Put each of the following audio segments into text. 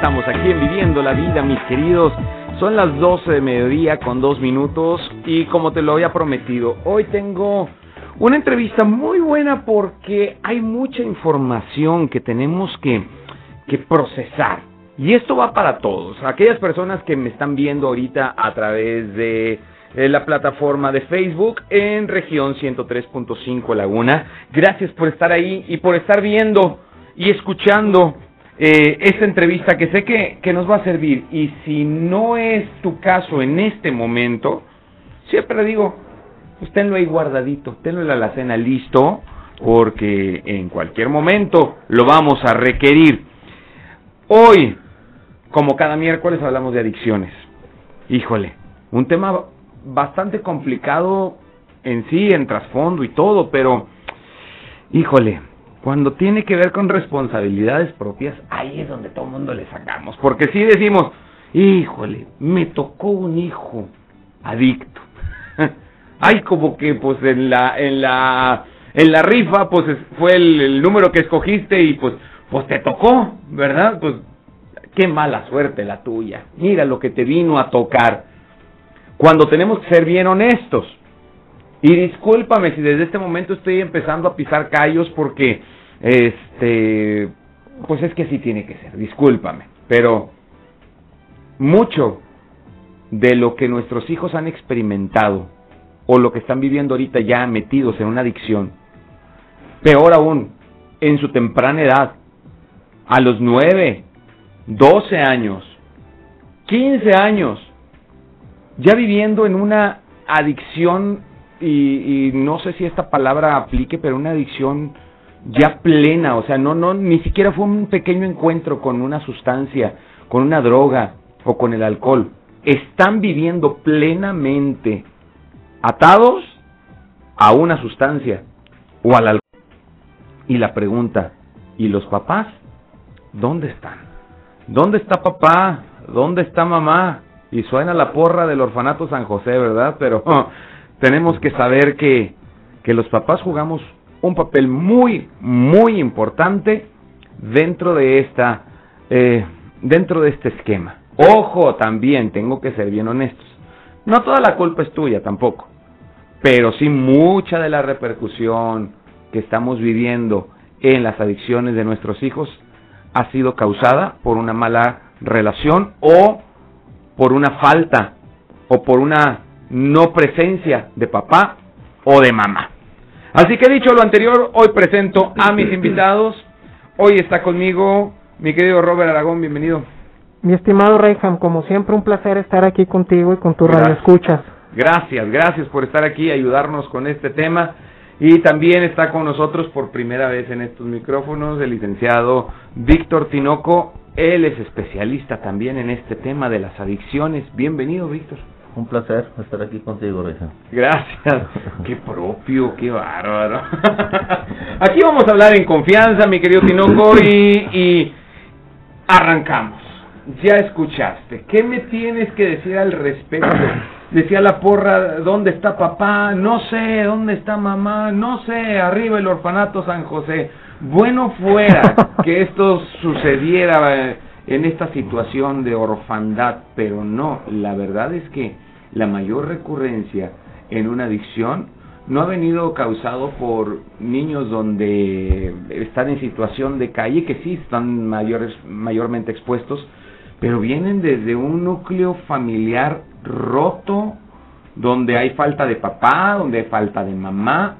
estamos aquí en Viviendo la Vida, mis queridos. Son las 12 de mediodía con dos minutos y como te lo había prometido, hoy tengo una entrevista muy buena porque hay mucha información que tenemos que, que procesar. Y esto va para todos. Aquellas personas que me están viendo ahorita a través de eh, la plataforma de Facebook en región 103.5 Laguna. Gracias por estar ahí y por estar viendo y escuchando eh, esta entrevista que sé que, que nos va a servir. Y si no es tu caso en este momento, siempre digo, pues tenlo ahí guardadito, tenlo en la alacena listo, porque en cualquier momento lo vamos a requerir. Hoy, como cada miércoles, hablamos de adicciones. Híjole, un tema bastante complicado en sí, en trasfondo y todo, pero, híjole, cuando tiene que ver con responsabilidades propias, ahí es donde todo el mundo le sacamos. Porque si decimos, híjole, me tocó un hijo adicto. Ay, como que pues en la, en la, en la rifa, pues fue el, el número que escogiste y pues, pues te tocó, ¿verdad? Pues qué mala suerte la tuya. Mira lo que te vino a tocar. Cuando tenemos que ser bien honestos. Y discúlpame si desde este momento estoy empezando a pisar callos porque, este, pues es que así tiene que ser, discúlpame. Pero mucho de lo que nuestros hijos han experimentado o lo que están viviendo ahorita ya metidos en una adicción, peor aún, en su temprana edad, a los 9, 12 años, 15 años, ya viviendo en una adicción y, y, no sé si esta palabra aplique, pero una adicción ya plena, o sea, no, no, ni siquiera fue un pequeño encuentro con una sustancia, con una droga o con el alcohol. Están viviendo plenamente atados a una sustancia o al alcohol. Y la pregunta, ¿y los papás? ¿Dónde están? ¿Dónde está papá? ¿Dónde está mamá? Y suena la porra del orfanato San José, ¿verdad? Pero tenemos que saber que, que los papás jugamos un papel muy, muy importante dentro de esta, eh, dentro de este esquema. Ojo, también tengo que ser bien honestos. No toda la culpa es tuya tampoco, pero sí mucha de la repercusión que estamos viviendo en las adicciones de nuestros hijos ha sido causada por una mala relación o por una falta o por una no presencia de papá o de mamá. Así que dicho lo anterior, hoy presento a mis invitados. Hoy está conmigo mi querido Robert Aragón, bienvenido. Mi estimado Reyham, como siempre un placer estar aquí contigo y con tu radio escuchas. Gracias, gracias por estar aquí y ayudarnos con este tema. Y también está con nosotros por primera vez en estos micrófonos el licenciado Víctor Tinoco. Él es especialista también en este tema de las adicciones. Bienvenido, Víctor. Un placer estar aquí contigo, Reja. Gracias. qué propio, qué bárbaro. aquí vamos a hablar en confianza, mi querido Tinoco, y, y arrancamos. Ya escuchaste. ¿Qué me tienes que decir al respecto? Decía la porra, ¿dónde está papá? No sé, ¿dónde está mamá? No sé, arriba el orfanato San José. Bueno fuera que esto sucediera en esta situación de orfandad, pero no, la verdad es que la mayor recurrencia en una adicción no ha venido causado por niños donde están en situación de calle, que sí están mayores, mayormente expuestos, pero vienen desde un núcleo familiar roto, donde hay falta de papá, donde hay falta de mamá,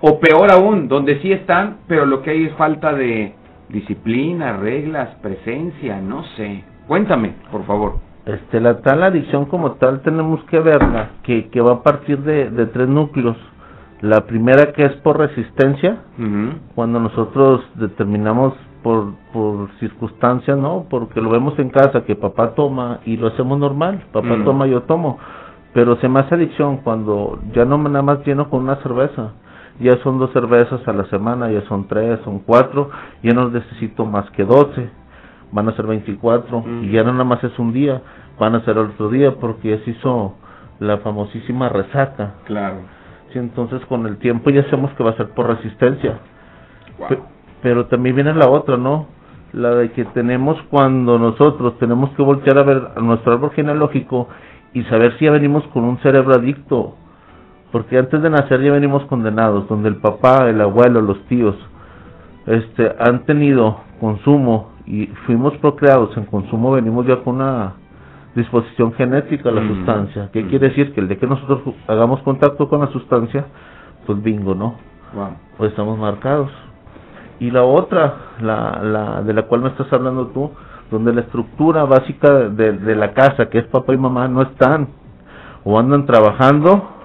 o peor aún, donde sí están, pero lo que hay es falta de disciplina, reglas, presencia, no sé. Cuéntame, por favor. Este, la tal adicción como tal tenemos que verla, que, que va a partir de, de tres núcleos. La primera que es por resistencia, uh -huh. cuando nosotros determinamos por, por circunstancias, ¿no? Porque lo vemos en casa, que papá toma y lo hacemos normal, papá uh -huh. toma, yo tomo. Pero se me hace adicción cuando ya no nada más lleno con una cerveza, ya son dos cervezas a la semana, ya son tres, son cuatro, ya no necesito más que doce, van a ser veinticuatro, uh -huh. y ya no nada más es un día, van a ser otro día, porque ya se hizo la famosísima resaca. Claro. Sí, entonces con el tiempo ya sabemos que va a ser por resistencia. Wow. Pe pero también viene la otra, ¿no? la de que tenemos cuando nosotros tenemos que voltear a ver a nuestro árbol genealógico y saber si ya venimos con un cerebro adicto, porque antes de nacer ya venimos condenados, donde el papá, el abuelo, los tíos, este, han tenido consumo y fuimos procreados en consumo, venimos ya con una disposición genética a la mm. sustancia. ¿Qué mm. quiere decir? Que el de que nosotros hagamos contacto con la sustancia, pues bingo, ¿no? Pues estamos marcados. Y la otra, la, la de la cual me estás hablando tú, donde la estructura básica de, de la casa, que es papá y mamá, no están. O andan trabajando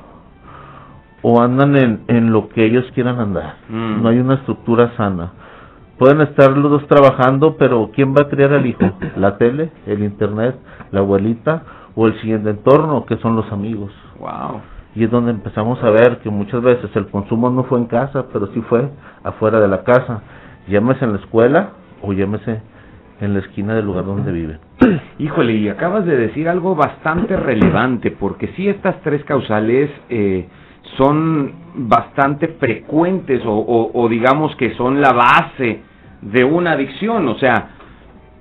o andan en, en lo que ellos quieran andar. Mm. No hay una estructura sana. Pueden estar los dos trabajando, pero ¿quién va a criar al hijo? ¿La tele, el internet, la abuelita o el siguiente entorno, que son los amigos? Wow. Y es donde empezamos a ver que muchas veces el consumo no fue en casa, pero sí fue afuera de la casa. Llámese en la escuela o llámese en la esquina del lugar donde vive. Híjole, y acabas de decir algo bastante relevante, porque si estas tres causales eh, son bastante frecuentes o, digamos que son la base de una adicción, o sea,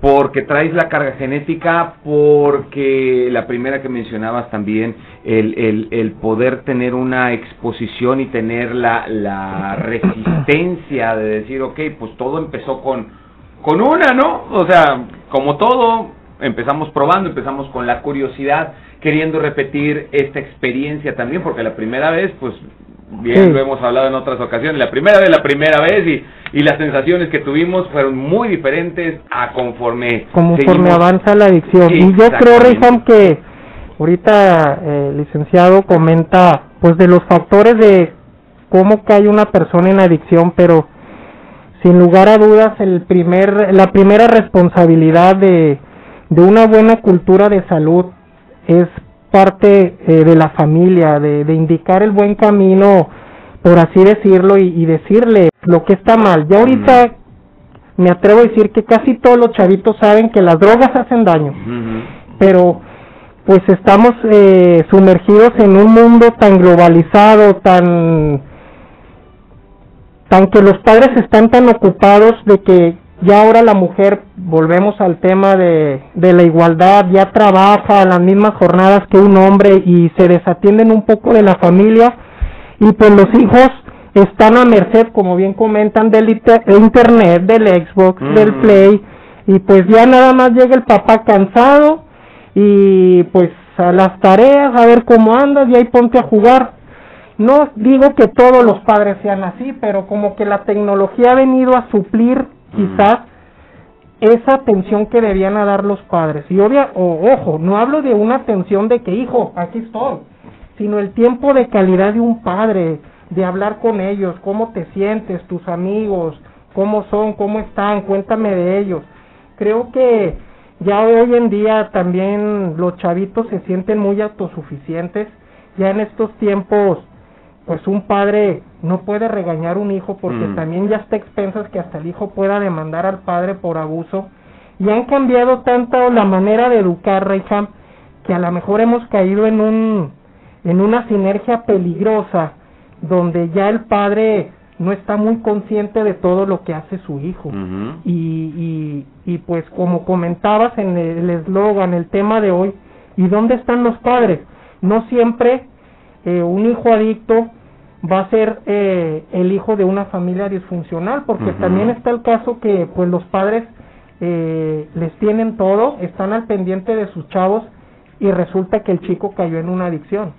porque traes la carga genética, porque la primera que mencionabas también, el, el, el poder tener una exposición y tener la, la resistencia de decir, ok, pues todo empezó con, con una, ¿no? O sea, como todo, empezamos probando, empezamos con la curiosidad, queriendo repetir esta experiencia también, porque la primera vez, pues bien lo hemos hablado en otras ocasiones, la primera vez, la primera vez y, y las sensaciones que tuvimos fueron muy diferentes a conforme conforme avanza la adicción. Y yo creo, Reyham, que ahorita eh, el licenciado comenta pues de los factores de cómo cae una persona en adicción, pero sin lugar a dudas el primer la primera responsabilidad de, de una buena cultura de salud es parte eh, de la familia, de, de, indicar el buen camino, por así decirlo, y, decirle lo que está mal. Ya ahorita me atrevo a decir que casi todos los chavitos saben que las drogas hacen daño, pero pues estamos eh, sumergidos en un mundo tan globalizado, tan tan que los padres están tan ocupados de que ya ahora la mujer, volvemos al tema de, de la igualdad, ya trabaja las mismas jornadas que un hombre y se desatienden un poco de la familia y pues los hijos están a merced, como bien comentan, del internet, del Xbox, del mm. Play y pues ya nada más llega el papá cansado y pues a las tareas, a ver cómo andas y ahí ponte a jugar. No digo que todos los padres sean así, pero como que la tecnología ha venido a suplir quizás esa atención que debían dar los padres. Y obvia, o, ojo, no hablo de una atención de que, hijo, aquí estoy, sino el tiempo de calidad de un padre, de hablar con ellos, cómo te sientes, tus amigos, cómo son, cómo están, cuéntame de ellos. Creo que ya hoy en día también los chavitos se sienten muy autosuficientes, ya en estos tiempos pues un padre no puede regañar un hijo porque mm. también ya está expensas que hasta el hijo pueda demandar al padre por abuso. Y han cambiado tanto la manera de educar, Reyham, que a lo mejor hemos caído en un en una sinergia peligrosa donde ya el padre no está muy consciente de todo lo que hace su hijo. y, y, y pues como comentabas en el eslogan, el tema de hoy, ¿y dónde están los padres? No siempre eh, un hijo adicto va a ser eh, el hijo de una familia disfuncional, porque también está el caso que pues los padres eh, les tienen todo, están al pendiente de sus chavos y resulta que el chico cayó en una adicción.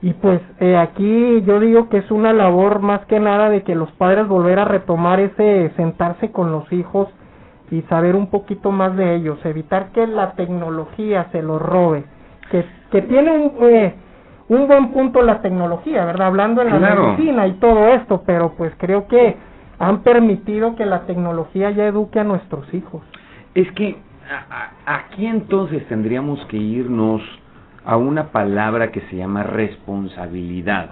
Y pues eh, aquí yo digo que es una labor más que nada de que los padres volver a retomar ese sentarse con los hijos y saber un poquito más de ellos, evitar que la tecnología se los robe, que, que tienen eh, un buen punto la tecnología, ¿verdad? Hablando en la medicina y todo esto, pero pues creo que han permitido que la tecnología ya eduque a nuestros hijos. Es que aquí entonces tendríamos que irnos a una palabra que se llama responsabilidad.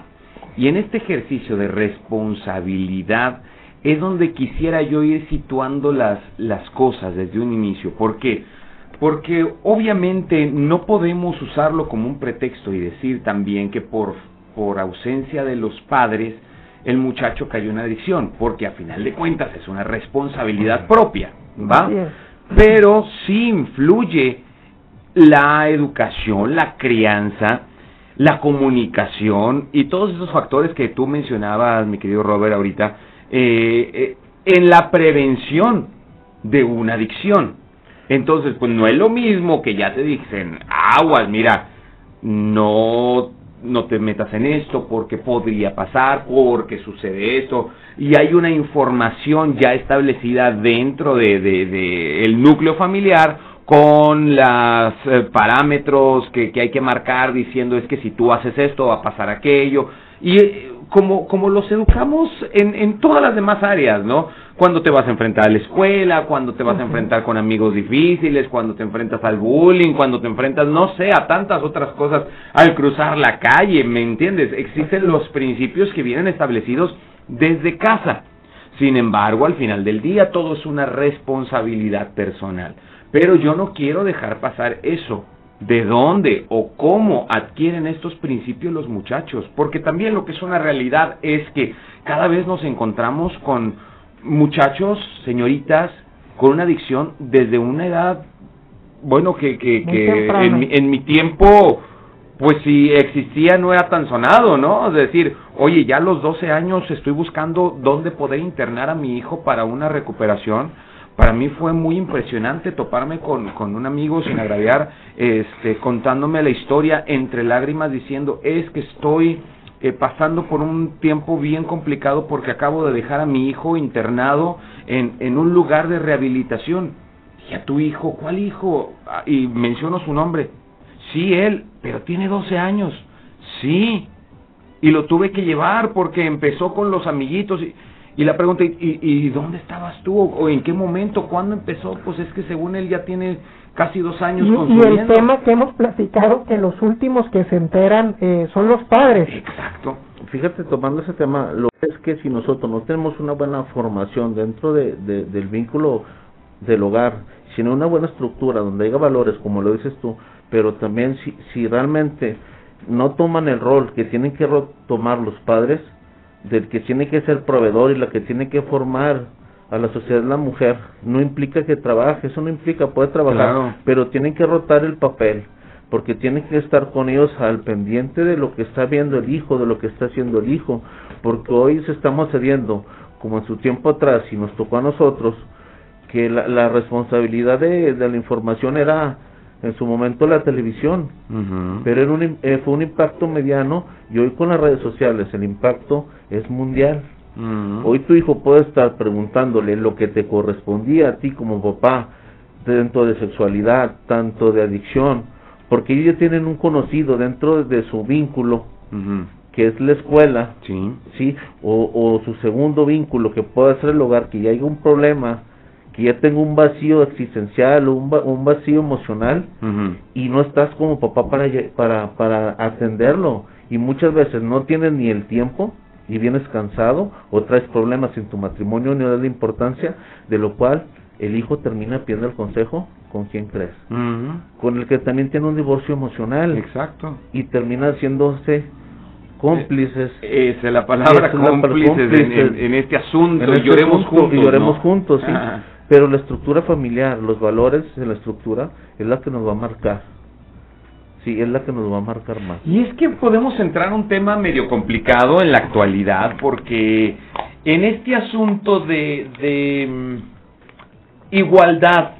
Y en este ejercicio de responsabilidad es donde quisiera yo ir situando las, las cosas desde un inicio. ¿Por qué? Porque obviamente no podemos usarlo como un pretexto y decir también que por, por ausencia de los padres el muchacho cayó en adicción, porque a final de cuentas es una responsabilidad propia, ¿va? Pero sí influye la educación, la crianza, la comunicación y todos esos factores que tú mencionabas, mi querido Robert, ahorita, eh, eh, en la prevención de una adicción. Entonces, pues no es lo mismo que ya te dicen, aguas, mira, no, no te metas en esto porque podría pasar, porque sucede esto, y hay una información ya establecida dentro de, de, el núcleo familiar con los eh, parámetros que, que hay que marcar diciendo es que si tú haces esto va a pasar aquello, y eh, como, como los educamos en, en todas las demás áreas, ¿no? Cuando te vas a enfrentar a la escuela, cuando te vas a enfrentar con amigos difíciles, cuando te enfrentas al bullying, cuando te enfrentas, no sé, a tantas otras cosas, al cruzar la calle, ¿me entiendes? Existen los principios que vienen establecidos desde casa. Sin embargo, al final del día todo es una responsabilidad personal. Pero yo no quiero dejar pasar eso de dónde o cómo adquieren estos principios los muchachos, porque también lo que es una realidad es que cada vez nos encontramos con muchachos, señoritas, con una adicción desde una edad, bueno, que, que, que en, en, mi tiempo, pues si existía no era tan sonado, ¿no? Es decir, oye, ya a los 12 años estoy buscando dónde poder internar a mi hijo para una recuperación para mí fue muy impresionante toparme con, con un amigo sin agraviar, este, contándome la historia entre lágrimas diciendo es que estoy eh, pasando por un tiempo bien complicado porque acabo de dejar a mi hijo internado en, en un lugar de rehabilitación. Y a tu hijo, ¿cuál hijo? Ah, y menciono su nombre. Sí, él, pero tiene 12 años. Sí. Y lo tuve que llevar porque empezó con los amiguitos. Y, y la pregunta, ¿y, ¿y, dónde estabas tú? ¿O en qué momento? ¿Cuándo empezó? Pues es que según él ya tiene casi dos años y, y el tema que hemos platicado, que los últimos que se enteran eh, son los padres. Exacto. Fíjate, tomando ese tema, lo que es que si nosotros no tenemos una buena formación dentro de, del vínculo del hogar, sino una buena estructura donde haya valores, como lo dices tú, pero también si, si realmente no toman el rol que tienen que tomar los padres, del que tiene que ser proveedor y la que tiene que formar a la sociedad la mujer, no implica que trabaje, eso no implica poder trabajar, pero tienen que rotar el papel, porque tienen que estar con ellos al pendiente de lo que está viendo el hijo, de lo que está haciendo el hijo, porque hoy se estamos cediendo, como en su tiempo atrás, y nos tocó a nosotros, que la, la responsabilidad de, de la información era en su momento la televisión, pero era un, eh, fue un impacto mediano y hoy con las redes sociales el impacto es mundial. Hoy tu hijo puede estar preguntándole lo que te correspondía a ti como papá dentro de sexualidad, tanto de adicción, porque ellos ya tienen un conocido dentro de su vínculo, que es la escuela, sí. ¿sí? O, o su segundo vínculo, que puede ser el hogar, que ya haya un problema que ya tengo un vacío existencial o un, vacío emocional y no estás como papá para, para, para atenderlo. Y muchas veces no tienes ni el tiempo y vienes cansado o traes problemas en tu matrimonio ni das la importancia de lo cual el hijo termina pidiendo el consejo con quién crees con el que también tiene un divorcio emocional. Exacto. Y termina haciéndose cómplices. Esa es la palabra cómplices, en, este asunto. Y lloremos juntos y lloremos juntos sí pero la estructura familiar, los valores de la estructura es la que nos va a marcar. Sí, es la que nos va a marcar más. Y es que podemos entrar a un tema medio complicado en la actualidad, porque en este asunto de, de mm, igualdad,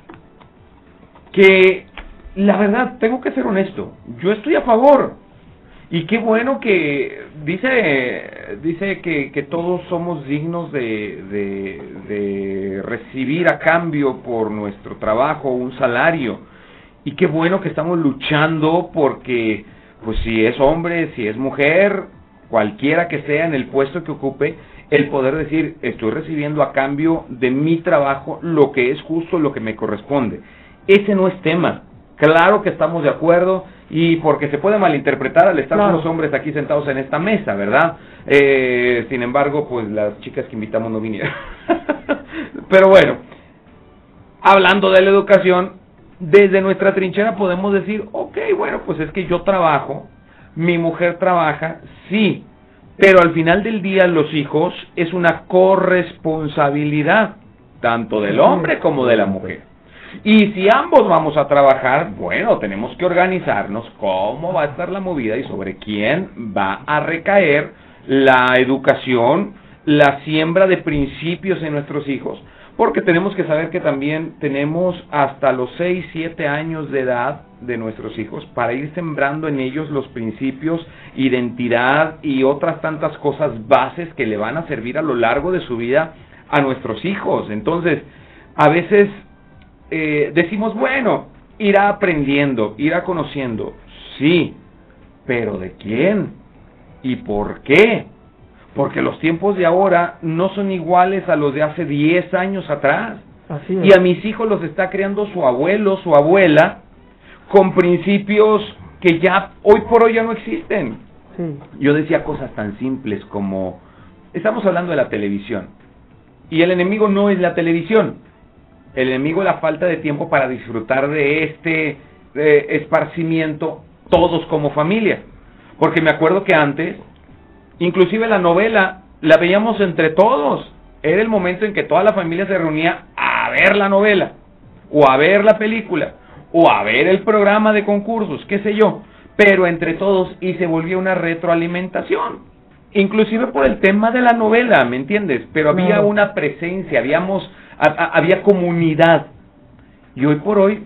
que la verdad, tengo que ser honesto, yo estoy a favor, y qué bueno que dice dice que, que todos somos dignos de, de, de, recibir a cambio por nuestro trabajo un salario. Y qué bueno que estamos luchando porque, pues si es hombre, si es mujer, cualquiera que sea en el puesto que ocupe, el poder decir, estoy recibiendo a cambio de mi trabajo lo que es justo, lo que me corresponde. Ese no es tema. Claro que estamos de acuerdo y porque se puede malinterpretar al estar los hombres aquí sentados en esta mesa, ¿verdad? Eh, sin embargo, pues las chicas que invitamos no vinieron. Pero bueno, hablando de la educación, desde nuestra trinchera podemos decir, ok, bueno, pues es que yo trabajo, mi mujer trabaja, sí, Pero al final del día los hijos es una corresponsabilidad, tanto del hombre como de la mujer. Y si ambos vamos a trabajar, bueno, tenemos que organizarnos cómo va a estar la movida y sobre quién va a recaer la educación, la siembra de principios en nuestros hijos, porque tenemos que saber que también tenemos hasta los 6, 7 años de edad de nuestros hijos para ir sembrando en ellos los principios, identidad y otras tantas cosas bases que le van a servir a lo largo de su vida a nuestros hijos. Entonces, a veces eh, decimos, bueno, irá aprendiendo, irá conociendo, sí, pero ¿de quién? ¿Y por qué? Porque los tiempos de ahora no son iguales a los de hace 10 años atrás. Y a mis hijos los está creando su abuelo, su abuela, con principios que ya hoy por hoy ya no existen. Yo decía cosas tan simples como, estamos hablando de la televisión, y el enemigo no es la televisión, el enemigo es la falta de tiempo para disfrutar de este esparcimiento todos como familia. Porque me acuerdo que antes Inclusive la novela la veíamos entre todos. Era el momento en que toda la familia se reunía a ver la novela, o a ver la película, o a ver el programa de concursos, qué sé yo, pero entre todos y se volvía una retroalimentación. Inclusive por el tema de la novela, ¿me entiendes? Pero había una presencia, habíamos, había comunidad. Y hoy por hoy,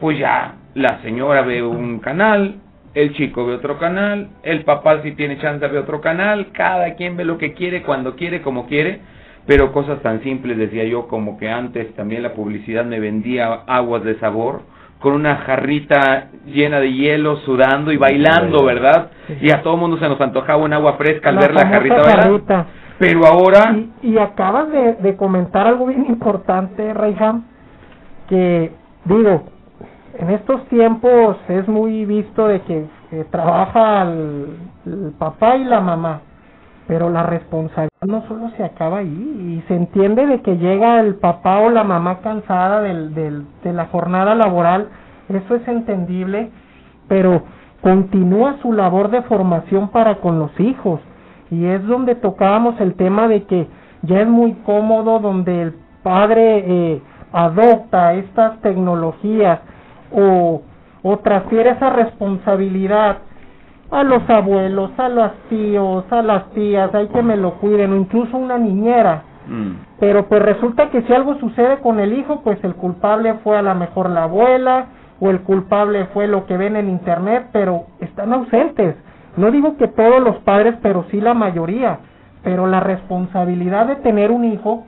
pues ya la señora ve un canal, el chico ve otro canal, el papá si tiene chance ve otro canal, cada quien ve lo que quiere, cuando quiere, como quiere, pero cosas tan simples, decía yo, como que antes también la publicidad me vendía aguas de sabor, con una jarrita llena de hielo, sudando y bailando, ¿verdad? Y a todo mundo se nos antojaba un agua fresca al ver la jarrita bailando. Pero ahora... Y, acabas de, comentar algo bien importante, Reyham, que digo, en estos tiempos es muy visto de que trabaja el, papá y la mamá, pero la responsabilidad no solo se acaba ahí y se entiende de que llega el papá o la mamá cansada del, del, de la jornada laboral, eso es entendible, pero continúa su labor de formación para con los hijos y es donde tocábamos el tema de que ya es muy cómodo donde el padre eh, adopta estas tecnologías o, o transfiere esa responsabilidad a los abuelos, a los tíos, a las tías, hay que me lo cuiden, o incluso una niñera. Mm. Pero pues resulta que si algo sucede con el hijo, pues el culpable fue a lo mejor la abuela, o el culpable fue lo que ven en internet, pero están ausentes. No digo que todos los padres, pero sí la mayoría. Pero la responsabilidad de tener un hijo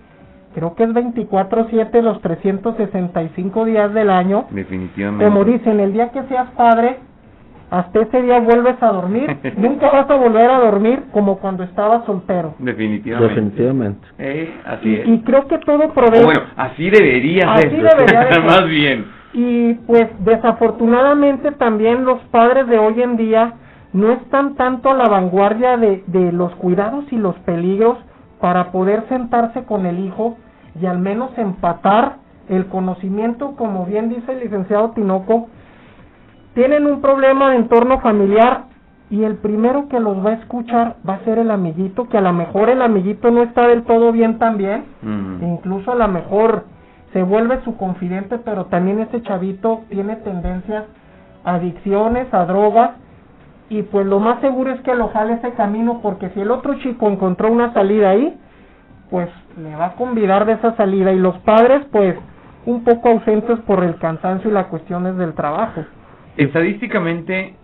creo que es 24/7 los 365 días del año. Definitivamente. Como dicen, el día que seas padre, hasta ese día vuelves a dormir. Nunca vas a volver a dormir como cuando estabas soltero. Definitivamente. Definitivamente. Eh, así es. Y creo que todo provee. bueno, así debería así ser. Debería ser. Más bien. Y pues desafortunadamente también los padres de hoy en día no están tanto a la vanguardia de, de los cuidados y los peligros para poder sentarse con el hijo y al menos empatar el conocimiento, como bien dice el licenciado Tinoco, tienen un problema de entorno familiar y el primero que los va a escuchar va a ser el amiguito, que a lo mejor el amiguito no está del todo bien también, incluso a lo mejor se vuelve su confidente, pero también ese chavito tiene tendencias a adicciones, a drogas, y pues lo más seguro es que lo jale ese camino, porque si el otro chico encontró una salida ahí, pues le va a convidar de esa salida y los padres pues un poco ausentes por el cansancio y las cuestiones del trabajo. Estadísticamente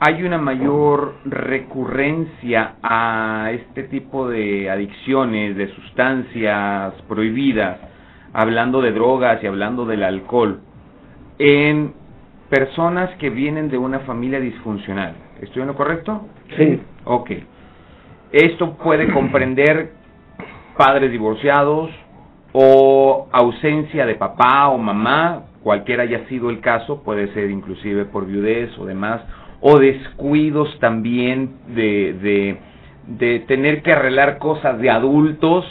hay una mayor recurrencia a este tipo de adicciones, de sustancias prohibidas, hablando de drogas y hablando del alcohol, en personas que vienen de una familia disfuncional. ¿Estoy en lo correcto? Sí. Ok. Esto puede comprender padres divorciados o ausencia de papá o mamá, cualquiera haya sido el caso, puede ser inclusive por viudez o demás, o descuidos también de, de, de tener que arreglar cosas de adultos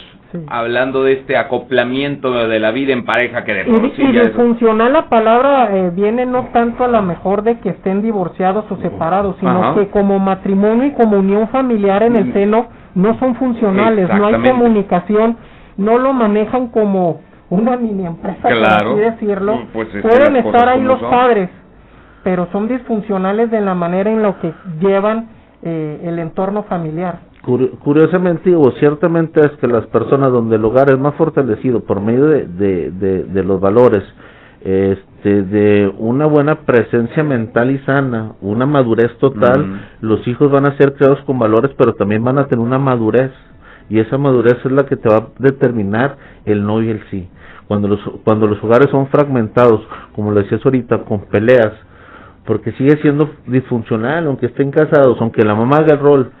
hablando de este acoplamiento de la vida en pareja que de por y, y disfuncional la palabra eh, viene no tanto a lo mejor de que estén divorciados o separados, sino que como matrimonio y como unión familiar en el mm. seno no son funcionales, no hay comunicación, no lo manejan como una mini empresa, por así decirlo. Mm, pues Pueden estar ahí los padres, pero son disfuncionales de la manera en lo que llevan eh, el entorno familiar. Curiosamente o ciertamente es que las personas donde el hogar es más fortalecido por medio de, de, de, los valores, este, de una buena presencia mental y sana, una madurez total, los hijos van a ser creados con valores, pero también van a tener una madurez y esa madurez es la que te va a determinar el no y el sí. Cuando los, cuando los hogares son fragmentados, como lo decías ahorita, con peleas, porque sigue siendo disfuncional, aunque estén casados, aunque la mamá haga el rol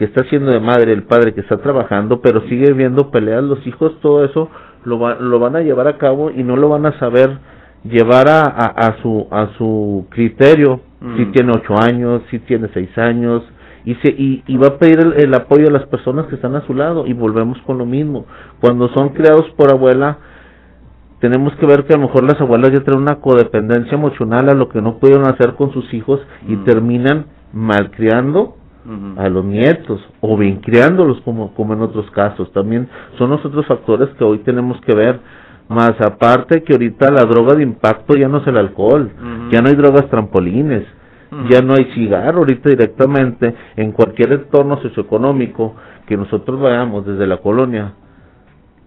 que está haciendo de madre, el padre que está trabajando, pero sigue viendo peleas, los hijos, todo eso lo, lo van a llevar a cabo y no lo van a saber llevar a, a, su a su criterio si mm. tiene ocho años si tiene seis años y se y, y va a pedir el, apoyo de las personas que están a su lado y volvemos con lo mismo cuando son criados por abuela tenemos que ver que a lo mejor las abuelas ya tienen una codependencia emocional a lo que no pudieron hacer con sus hijos y mm. terminan malcriando a los nietos o bien criándolos como, como en otros casos. También son los otros factores que hoy tenemos que ver. Más aparte que ahorita la droga de impacto ya no es el alcohol, ya no hay drogas trampolines, ya no hay cigarro ahorita directamente en cualquier entorno socioeconómico que nosotros vayamos desde la colonia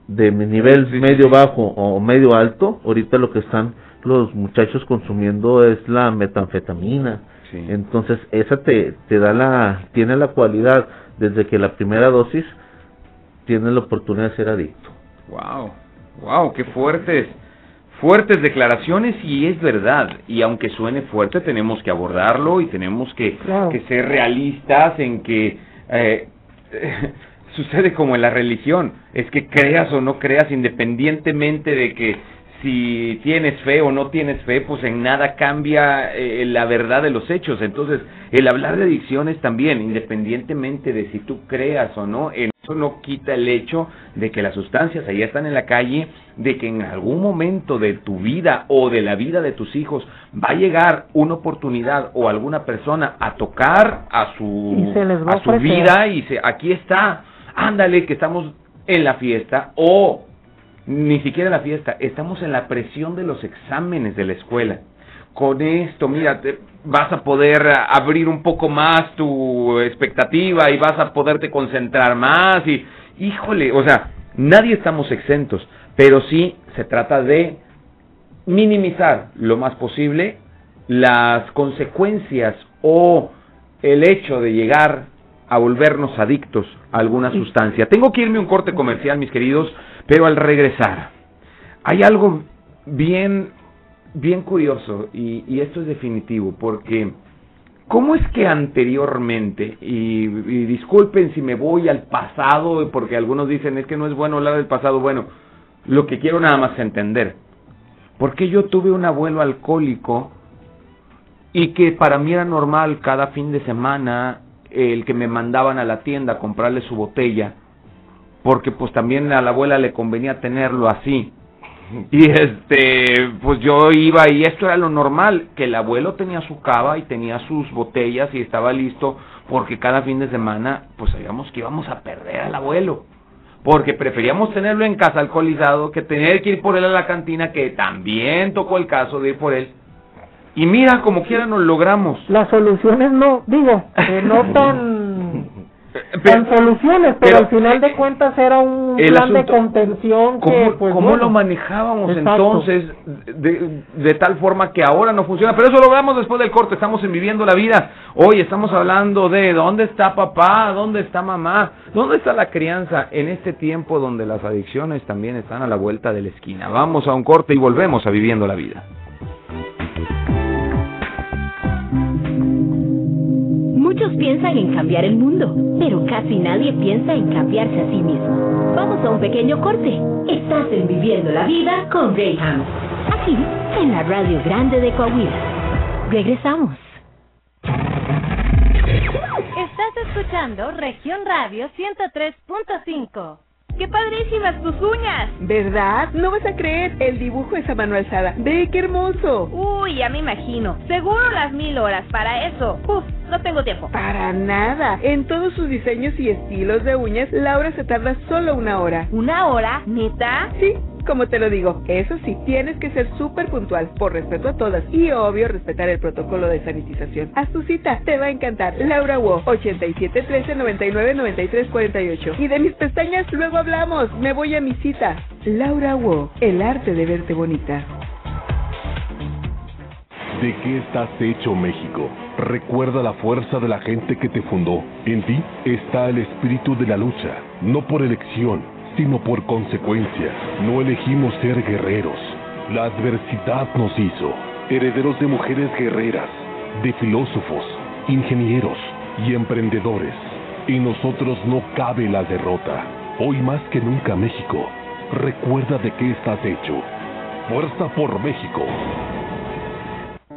de nivel medio bajo o medio alto, ahorita lo que están los muchachos consumiendo es la metanfetamina, entonces, esa te, te da la, tiene la cualidad desde que la primera dosis tienes la oportunidad de ser adicto. Wow, wow, qué fuertes, fuertes declaraciones y es verdad. Y aunque suene fuerte, tenemos que abordarlo y tenemos que, que ser realistas en que eh, sucede como en la religión, es que creas o no creas independientemente de que si tienes fe o no tienes fe, pues en nada cambia eh, la verdad de los hechos. Entonces, el hablar de adicciones también, independientemente de si tú creas o no, eso no quita el hecho de que las sustancias ahí están en la calle, de que en algún momento de tu vida o de la vida de tus hijos va a llegar una oportunidad o alguna persona a tocar a su, a su vida y dice, aquí está, ándale que estamos en la fiesta o ni siquiera la fiesta, estamos en la presión de los exámenes de la escuela. Con esto, mira, te, vas a poder abrir un poco más tu expectativa y vas a poderte concentrar más y, híjole, o sea, nadie estamos exentos, pero sí se trata de minimizar lo más posible las consecuencias o el hecho de llegar a volvernos adictos a alguna sustancia. Tengo que irme a un corte comercial, mis queridos. Pero al regresar, hay algo bien, bien curioso y, esto es definitivo porque ¿cómo es que anteriormente, y, disculpen si me voy al pasado, porque algunos dicen es que no es bueno hablar del pasado, bueno, lo que quiero nada más entender, ¿por qué yo tuve un abuelo alcohólico y que para mí era normal cada fin de semana el que me mandaban a la tienda a comprarle su botella porque pues también a la abuela le convenía tenerlo así. Y este, pues yo iba y esto era lo normal, que el abuelo tenía su cava y tenía sus botellas y estaba listo porque cada fin de semana pues sabíamos que íbamos a perder al abuelo. Porque preferíamos tenerlo en casa alcoholizado que tener que ir por él a la cantina, que también tocó el caso de ir por él. Y mira, como quiera nos logramos. Las soluciones no, digo, no tan pero, soluciones, pero, al final de cuentas era un plan de contención que, pues, ¿Cómo lo manejábamos entonces de, de, tal forma que ahora no funciona? Pero eso lo veamos después del corte, estamos en Viviendo la Vida. Hoy estamos hablando de dónde está papá, dónde está mamá, dónde está la crianza en este tiempo donde las adicciones también están a la vuelta de la esquina. Vamos a un corte y volvemos a Viviendo la Vida. Muchos piensan en cambiar el mundo, pero casi nadie piensa en cambiarse a sí mismo. Vamos a un pequeño corte. Estás en Viviendo la Vida con Graham. Aquí, en la Radio Grande de Coahuila. Regresamos. Estás escuchando Región Radio 103.5. ¡Qué padrísimas tus uñas! ¿Verdad? No vas a creer, el dibujo es a mano alzada. ¡Ve qué hermoso! Uy, ya me imagino. Seguro las mil horas para eso. Uf, no tengo tiempo. Para nada. En todos sus diseños y estilos de uñas, Laura se tarda solo una hora. ¿Una hora? ¿Neta? Sí, como te lo digo, eso sí, tienes que ser súper puntual, por respeto a todas y obvio respetar el protocolo de sanitización. Haz tu cita, te va a encantar. Laura Wo, 8713 99 93 48. Y de mis pestañas luego hablamos, me voy a mi cita. Laura Wo, el arte de verte bonita. ¿De qué estás hecho México? Recuerda la fuerza de la gente que te fundó. En ti está el espíritu de la lucha, no por elección sino por consecuencia. No elegimos ser guerreros. La adversidad nos hizo herederos de mujeres guerreras, de filósofos, ingenieros y emprendedores. En nosotros no cabe la derrota. Hoy más que nunca México, recuerda de qué estás hecho. Fuerza por México.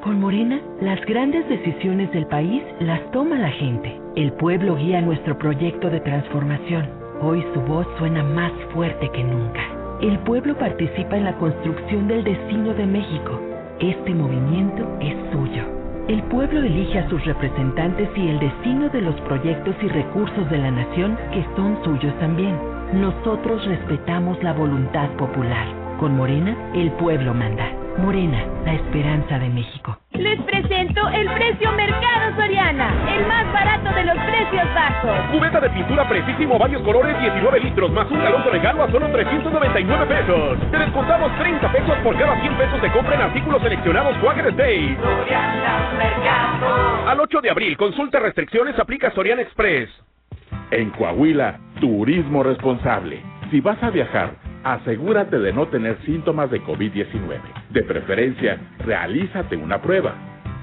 Con Morena, las grandes decisiones del país las toma la gente. El pueblo guía nuestro proyecto de transformación Hoy su voz suena más fuerte que nunca. El pueblo participa en la construcción del destino de México. Este movimiento es suyo. El pueblo elige a sus representantes y el destino de los proyectos y recursos de la nación que son suyos también. Nosotros respetamos la voluntad popular. Con Morena, el pueblo manda. Morena, la esperanza de México. Les presento el precio Mercado Soriana, el más barato de los precios bajos. Cubeta de pintura precisísimo, varios colores, 19 litros, más un galón de regalo a solo 399 pesos. Te descontamos 30 pesos por cada 100 pesos de compra en artículos seleccionados Quaker Day. Soriana Mercado. Al 8 de abril, consulta restricciones, aplica Soriana Express. En Coahuila, turismo responsable. Si vas a viajar, asegúrate de no tener síntomas de COVID-19. De preferencia, realízate una prueba.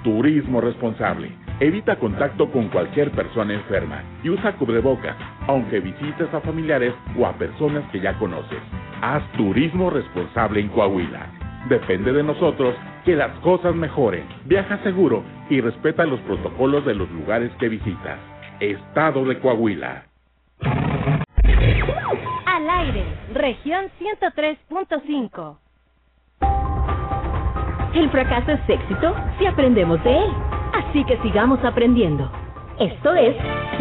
Turismo responsable. Evita contacto con cualquier persona enferma y usa cubrebocas, aunque visites a familiares o a personas que ya conoces. Haz turismo responsable en Coahuila. Depende de nosotros que las cosas mejoren. Viaja seguro y respeta los protocolos de los lugares que visitas. Estado de Coahuila. Región 103.5. El fracaso es éxito si aprendemos de él. Así que sigamos aprendiendo. Esto es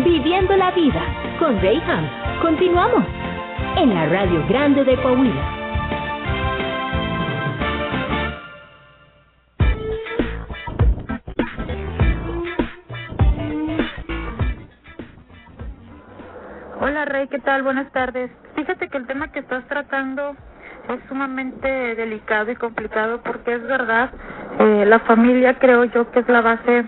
Viviendo la Vida con Ray Ham. Continuamos en la Radio Grande de Coahuila. Hola Rey, ¿qué tal? Buenas tardes. Fíjate que el tema que estás tratando es sumamente delicado y complicado porque es verdad, eh, la familia creo yo que es la base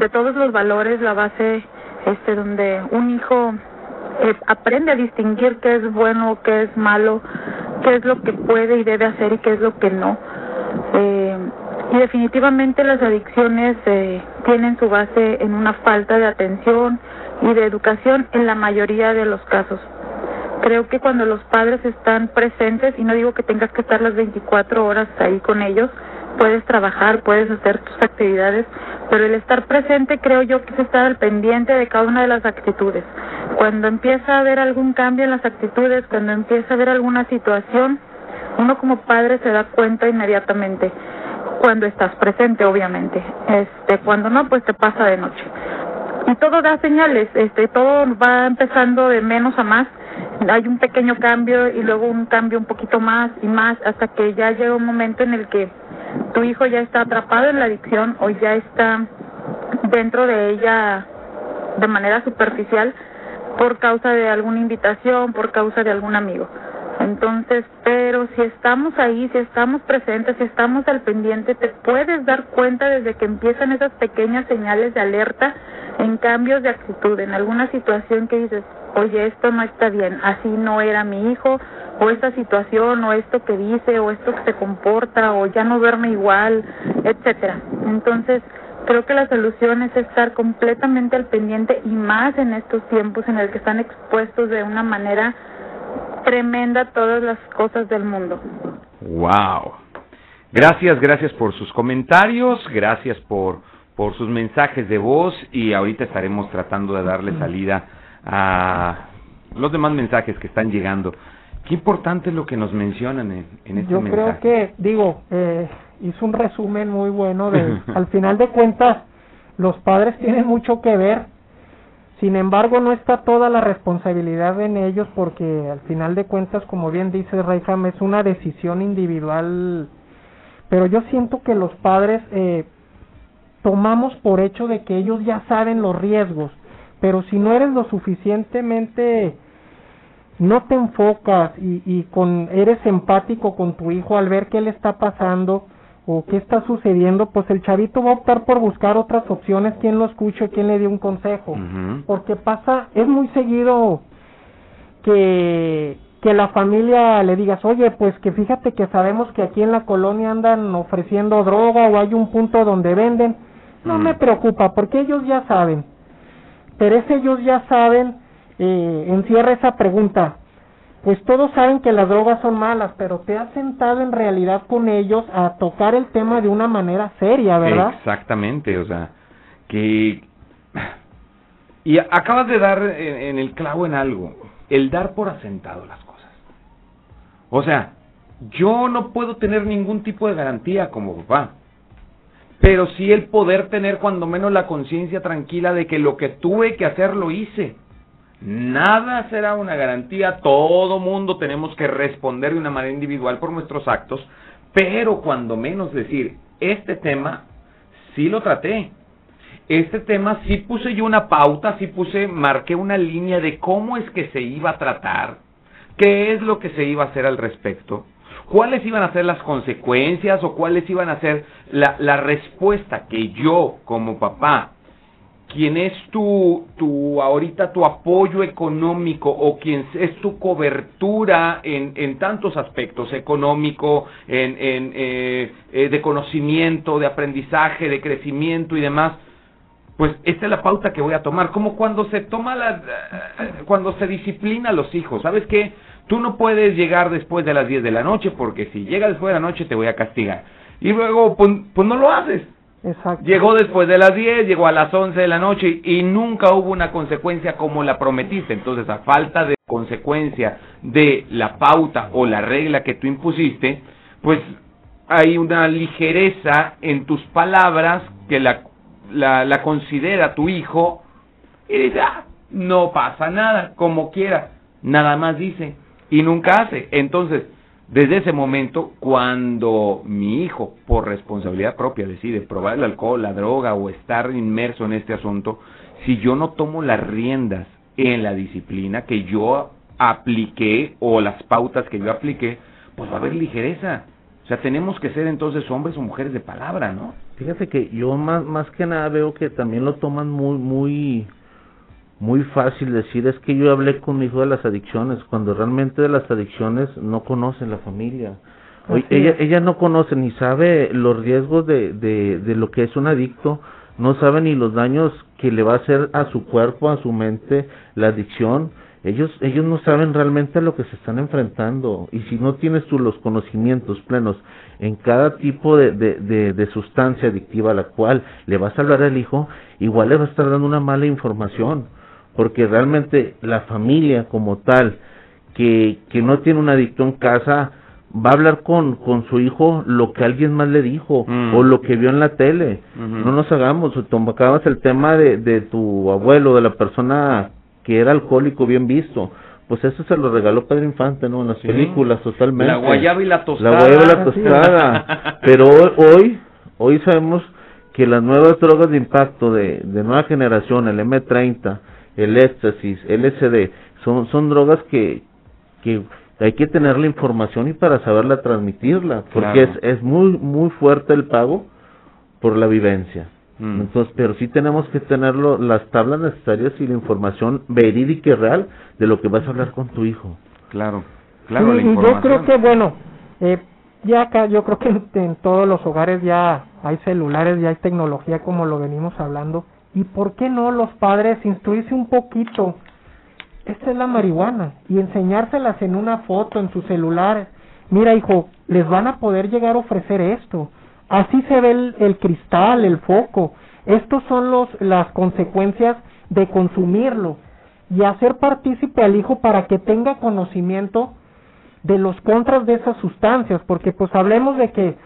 de todos los valores, la base este donde un hijo eh, aprende a distinguir qué es bueno, qué es malo, qué es lo que puede y debe hacer y qué es lo que no. Eh, y definitivamente las adicciones eh, tienen su base en una falta de atención, y de educación en la mayoría de los casos. Creo que cuando los padres están presentes, y no digo que tengas que estar las 24 horas ahí con ellos, puedes trabajar, puedes hacer tus actividades, pero el estar presente creo yo que es estar al pendiente de cada una de las actitudes. Cuando empieza a haber algún cambio en las actitudes, cuando empieza a haber alguna situación, uno como padre se da cuenta inmediatamente cuando estás presente, obviamente. Este, cuando no, pues te pasa de noche y todo da señales, este, todo va empezando de menos a más, hay un pequeño cambio y luego un cambio un poquito más y más hasta que ya llega un momento en el que tu hijo ya está atrapado en la adicción o ya está dentro de ella de manera superficial por causa de alguna invitación, por causa de algún amigo. Entonces, pero si estamos ahí, si estamos presentes, si estamos al pendiente, te puedes dar cuenta desde que empiezan esas pequeñas señales de alerta en cambios de actitud, en alguna situación que dices, oye, esto no está bien, así no era mi hijo, o esta situación, o esto que dice, o esto que se comporta, o ya no verme igual, etcétera. Entonces, creo que la solución es estar completamente al pendiente y más en estos tiempos en el que están expuestos de una manera tremenda todas las cosas del mundo. Wow. Gracias, gracias por sus comentarios, gracias por por sus mensajes de voz y ahorita estaremos tratando de darle salida a los demás mensajes que están llegando. Qué importante es lo que nos mencionan en, en este Yo creo que, digo, eh, hizo un resumen muy bueno de, al final de cuentas, los padres tienen mucho que ver, sin embargo no está toda la responsabilidad en ellos porque al final de cuentas, como bien dice Rayham, es una decisión individual, pero yo siento que los padres eh, tomamos por hecho de que ellos ya saben los riesgos, pero si no eres lo suficientemente no te enfocas y, y con eres empático con tu hijo al ver qué le está pasando o qué está sucediendo, pues el chavito va a optar por buscar otras opciones, quién lo escucha, quién le dio un consejo, porque pasa, es muy seguido que que la familia le digas, oye, pues que fíjate que sabemos que aquí en la colonia andan ofreciendo droga o hay un punto donde venden, no me preocupa, porque ellos ya saben, pero es ellos ya saben, eh, encierra esa pregunta, pues todos saben que las drogas son malas, pero te has sentado en realidad con ellos a tocar el tema de una manera seria, ¿verdad? Exactamente, o sea, que... Y acabas de dar en, el clavo en algo, el dar por asentado las cosas. O sea, yo no puedo tener ningún tipo de garantía como papá, pero sí el poder tener cuando menos la conciencia tranquila de que lo que tuve que hacer lo hice. Nada será una garantía, todo mundo tenemos que responder de una manera individual por nuestros actos, pero cuando menos decir, este tema sí lo traté, este tema sí puse yo una pauta, sí puse, marqué una línea de cómo es que se iba a tratar, qué es lo que se iba a hacer al respecto, cuáles iban a ser las consecuencias o cuáles iban a ser la, respuesta que yo como papá quien es tu, tu ahorita tu apoyo económico o quien es tu cobertura en, en tantos aspectos, económico, en, en eh, eh, de conocimiento, de aprendizaje, de crecimiento y demás, pues esta es la pauta que voy a tomar. Como cuando se toma la, eh, cuando se disciplina a los hijos, ¿sabes qué? Tú no puedes llegar después de las 10 de la noche porque si llega después de la noche te voy a castigar. Y luego, pues, pues no lo haces Llegó después de las 10, llegó a las 11 de la noche y nunca hubo una consecuencia como la prometiste. Entonces, a falta de consecuencia de la pauta o la regla que tú impusiste, pues hay una ligereza en tus palabras que la, la, la considera tu hijo y dice, ah, no pasa nada, como quiera. Nada más dice y nunca hace. Entonces, desde ese momento, cuando mi hijo, por responsabilidad propia, decide probar el alcohol, la droga o estar inmerso en este asunto, si yo no tomo las riendas en la disciplina que yo apliqué o las pautas que yo apliqué, pues va a haber ligereza. O sea, tenemos que ser entonces hombres o mujeres de palabra, ¿no? Fíjate que yo más, más que nada veo que también lo toman muy, muy, muy fácil decir es que yo hablé con mi hijo de las adicciones, cuando realmente de las adicciones no conocen la familia. ella, ella no conoce ni sabe los riesgos de, de, de lo que es un adicto, no sabe ni los daños que le va a hacer a su cuerpo, a su mente, la adicción. Ellos, ellos no saben realmente a lo que se están enfrentando. Y si no tienes tú los conocimientos plenos en cada tipo de, de, de, sustancia adictiva a la cual le vas a hablar al hijo, igual le va a estar dando una mala información porque realmente la familia como tal, que, que no tiene un adicto en casa, va a hablar con, con su hijo lo que alguien más le dijo mm. o lo que vio en la tele. No nos hagamos, acabas el tema de, de tu abuelo, de la persona que era alcohólico bien visto. Pues eso se lo regaló Pedro Infante, ¿no? En las películas, totalmente. La guayaba y la tostada. La guayaba y la tostada. Pero hoy, hoy sabemos que las nuevas drogas de impacto de, de nueva generación, el M30, el éxtasis, LSD, son, son drogas que, que hay que tener la información y para saberla transmitirla, porque es, es muy, muy fuerte el pago por la vivencia. Mm. Entonces, pero sí tenemos que tener las tablas necesarias y la información verídica y real de lo que vas a hablar con tu hijo. Claro, claro. yo creo que, bueno, eh, ya acá, yo creo que en todos los hogares ya hay celulares, ya hay tecnología como lo venimos hablando ¿Y por qué no los padres instruirse un poquito? Esta es la marihuana y enseñárselas en una foto en su celular. Mira, hijo, les van a poder llegar a ofrecer esto. Así se ve el, el cristal, el foco. Estos son los las consecuencias de consumirlo. y hacer partícipe al hijo para que tenga conocimiento de los contras de esas sustancias, porque pues hablemos de que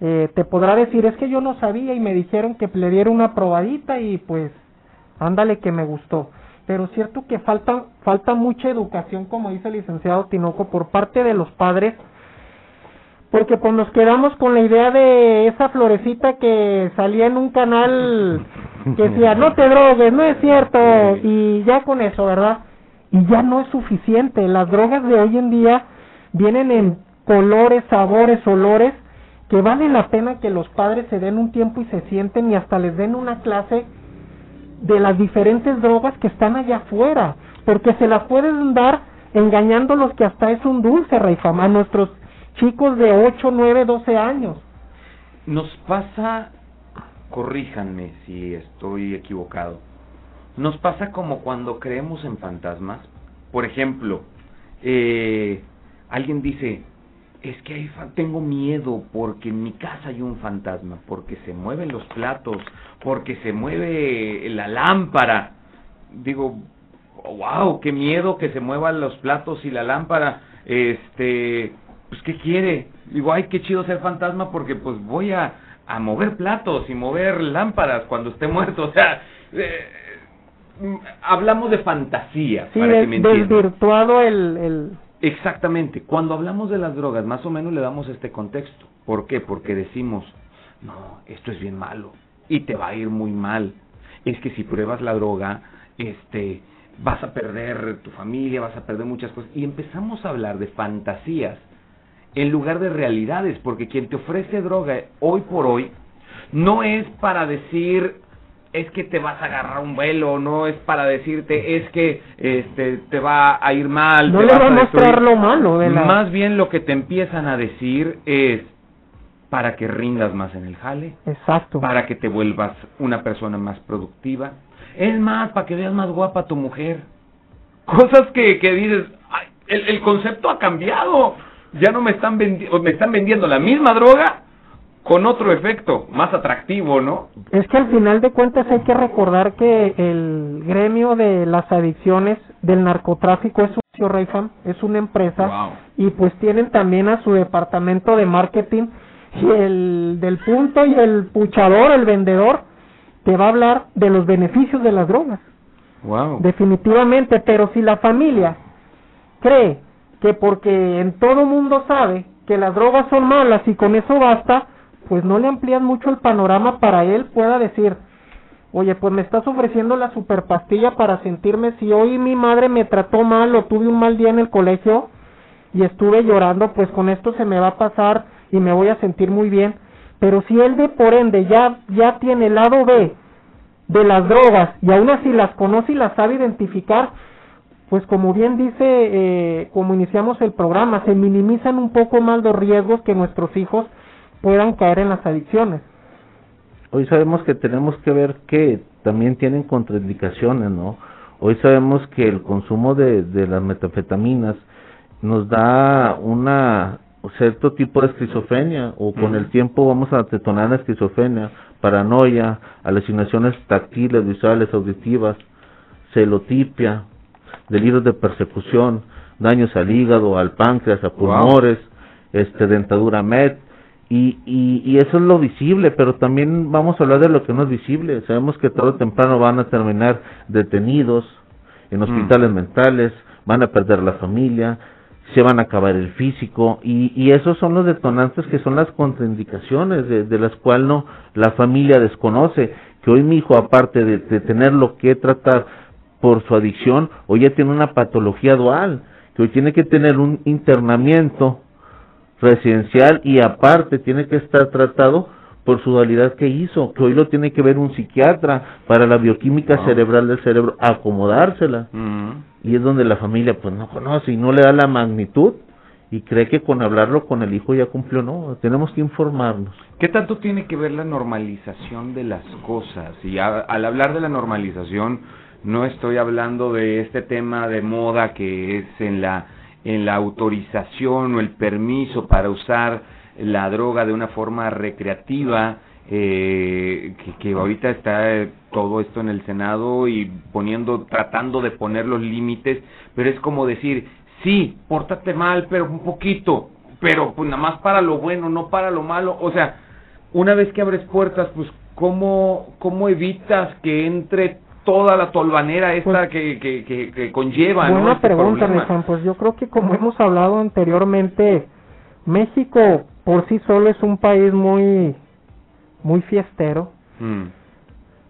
eh, te podrá decir, es que yo no sabía y me dijeron que le diera una probadita y pues ándale que me gustó. Pero cierto que falta, falta mucha educación, como dice el licenciado Tinoco, por parte de los padres, porque pues nos quedamos con la idea de esa florecita que salía en un canal que decía, no te drogues, no es cierto, y ya con eso, ¿verdad? Y ya no es suficiente, las drogas de hoy en día vienen en colores, sabores, olores, que vale la pena que los padres se den un tiempo y se sienten y hasta les den una clase de las diferentes drogas que están allá afuera, porque se las pueden dar engañándolos que hasta es un dulce, Rey Fama, a nuestros chicos de 8, 9, 12 años. Nos pasa, corríjanme si estoy equivocado, nos pasa como cuando creemos en fantasmas. Por ejemplo, eh, alguien dice, es que hay, tengo miedo porque en mi casa hay un fantasma, porque se mueven los platos, porque se mueve la lámpara. Digo, wow, qué miedo que se muevan los platos y la lámpara. Este, pues qué quiere. Digo, ay, qué chido ser fantasma porque pues voy a, a mover platos y mover lámparas cuando esté muerto. O sea, eh, hablamos de fantasía. Sí, para que me desvirtuado el, el Exactamente. Cuando hablamos de las drogas, más o menos le damos este contexto. ¿Por qué? Porque decimos, no, esto es bien malo y te va a ir muy mal. Es que si pruebas la droga, este, vas a perder tu familia, vas a perder muchas cosas. Y empezamos a hablar de fantasías en lugar de realidades, porque quien te ofrece droga hoy por hoy no es para decir es que te vas a agarrar un vuelo, no es para decirte es que este te va a ir mal. No le va a mostrar lo malo. Más bien lo que te empiezan a decir es para que rindas más en el jale. Exacto. Para que te vuelvas una persona más productiva. Es más, para que veas más guapa a tu mujer. Cosas que, que dices, el, el concepto ha cambiado. Ya no me están, me están vendiendo la misma droga, con otro efecto más atractivo, ¿no? Es que al final de cuentas hay que recordar que el gremio de las adicciones del narcotráfico es un es una empresa y pues tienen también a su departamento de marketing y el del punto y el puchador, el vendedor, te va a hablar de los beneficios de las drogas. Wow. Definitivamente, pero si la familia cree que porque en todo mundo sabe que las drogas son malas y con eso basta, pues no le amplían mucho el panorama para él pueda decir, oye, pues me estás ofreciendo la super pastilla para sentirme, si hoy mi madre me trató mal o tuve un mal día en el colegio y estuve llorando, pues con esto se me va a pasar y me voy a sentir muy bien. Pero si él de por ende ya, ya tiene el lado B de las drogas y aún así las conoce y las sabe identificar, pues como bien dice, eh, como iniciamos el programa, se minimizan un poco más los riesgos que nuestros hijos puedan caer en las adicciones. Hoy sabemos que tenemos que ver que también tienen contraindicaciones, ¿no? Hoy sabemos que el consumo de, de las metanfetaminas nos da una cierto tipo de esquizofrenia o con el tiempo vamos a detonar la esquizofrenia, paranoia, alucinaciones táctiles, visuales, auditivas, celotipia, delirios de persecución, daños al hígado, al páncreas, a pulmones, este dentadura med, y, y, eso es lo visible, pero también vamos a hablar de lo que no es visible. Sabemos que tarde o temprano van a terminar detenidos en mm. hospitales mentales, van a perder la familia, se van a acabar el físico y, y esos son los detonantes que son las contraindicaciones de, de las cuales no la familia desconoce que hoy mi hijo aparte de, de tener lo que tratar por su adicción hoy ya tiene una patología dual que hoy tiene que tener un internamiento residencial y aparte tiene que estar tratado por su dualidad que hizo, que hoy lo tiene que ver un psiquiatra para la bioquímica cerebral del cerebro, acomodársela. Mm. Y es donde la familia pues no conoce y no le da la magnitud y cree que con hablarlo con el hijo ya cumplió, no, tenemos que informarnos. ¿Qué tanto tiene que ver la normalización de las cosas? Y al hablar de la normalización, no estoy hablando de este tema de moda que es en la en la autorización o el permiso para usar la droga de una forma recreativa eh, que, que ahorita está todo esto en el Senado y poniendo, tratando de poner los límites, pero es como decir, sí, pórtate mal, pero un poquito, pero pues nada más para lo bueno, no para lo malo, o sea, una vez que abres puertas, pues cómo, cómo evitas que entre toda la tolvanera esta pues, que, que, que, conlleva. Buena ¿no? Este pregunta, Pues yo creo que como hemos hablado anteriormente, México por sí solo es un país muy, muy fiestero. Mm.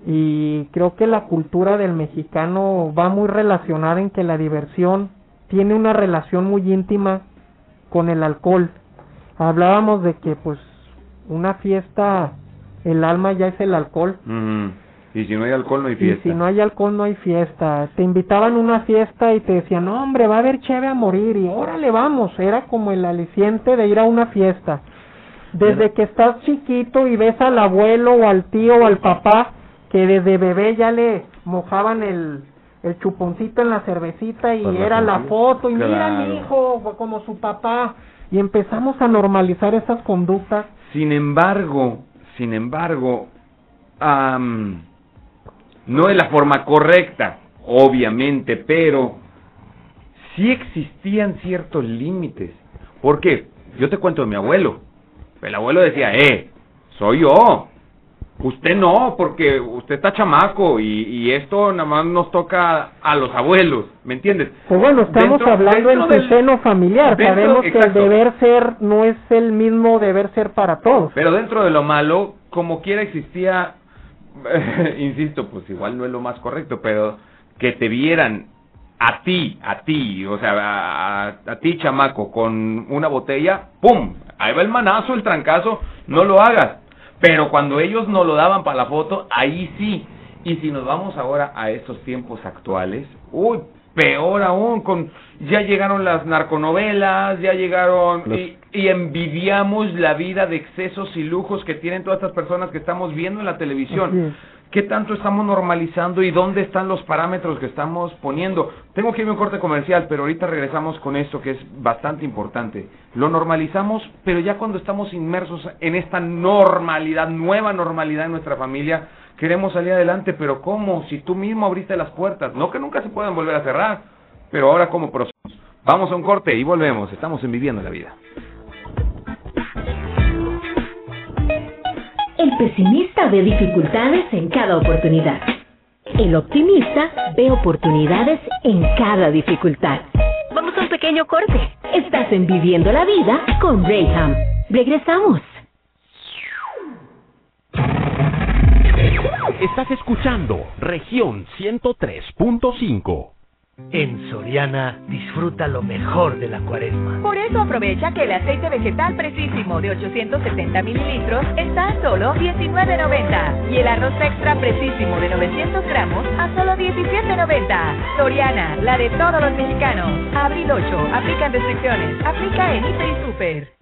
Y creo que la cultura del mexicano va muy relacionada en que la diversión tiene una relación muy íntima con el alcohol. Hablábamos de que pues una fiesta, el alma ya es el alcohol. Mm. Y si no hay alcohol no hay fiesta. Y si no hay alcohol no hay fiesta. Te invitaban a una fiesta y te decían, no hombre, va a haber cheve a morir y órale vamos. Era como el aliciente de ir a una fiesta. Desde que estás chiquito y ves al abuelo o al tío o al papá que desde bebé ya le mojaban el, el chuponcito en la cervecita y era la foto y mira mi hijo como su papá y empezamos a normalizar esas conductas. Sin embargo, sin embargo, no es la forma correcta, obviamente, pero sí existían ciertos límites. ¿Por qué? Yo te cuento de mi abuelo. El abuelo decía, eh, soy yo. Usted no, porque usted está chamaco y, esto nada más nos toca a los abuelos, ¿me entiendes? Pues bueno, estamos hablando en tu seno familiar, sabemos que el deber ser no es el mismo deber ser para todos. Pero dentro de lo malo, como quiera existía insisto, pues igual no es lo más correcto, pero que te vieran a ti, a ti, o sea, a, a, ti chamaco, con una botella, ¡pum! Ahí va el manazo, el trancazo, no lo hagas. Pero cuando ellos no lo daban para la foto, ahí sí. Y si nos vamos ahora a estos tiempos actuales, uy, peor aún, con ya llegaron las narconovelas, ya llegaron y, y, envidiamos la vida de excesos y lujos que tienen todas estas personas que estamos viendo en la televisión. ¿Qué tanto estamos normalizando y dónde están los parámetros que estamos poniendo? Tengo que irme a un corte comercial, pero ahorita regresamos con esto que es bastante importante. Lo normalizamos, pero ya cuando estamos inmersos en esta normalidad, nueva normalidad en nuestra familia, queremos salir adelante, pero ¿cómo? Si tú mismo abriste las puertas, no que nunca se puedan volver a cerrar, pero ahora ¿cómo procedemos? Vamos a un corte y volvemos, estamos en Viviendo la Vida. El pesimista ve dificultades en cada oportunidad. El optimista ve oportunidades en cada dificultad. Vamos a un pequeño corte. Estás en Viviendo la Vida con Rayham. Regresamos. Estás escuchando región 103.5. En Soriana disfruta lo mejor de la cuaresma. Por eso aprovecha que el aceite vegetal precisísimo de 870 mililitros está a solo $19.90 y el arroz extra precisísimo de 900 gramos a solo $17.90. Soriana, la de todos los mexicanos. Abril 8, aplican restricciones, aplica en Hiper y Super.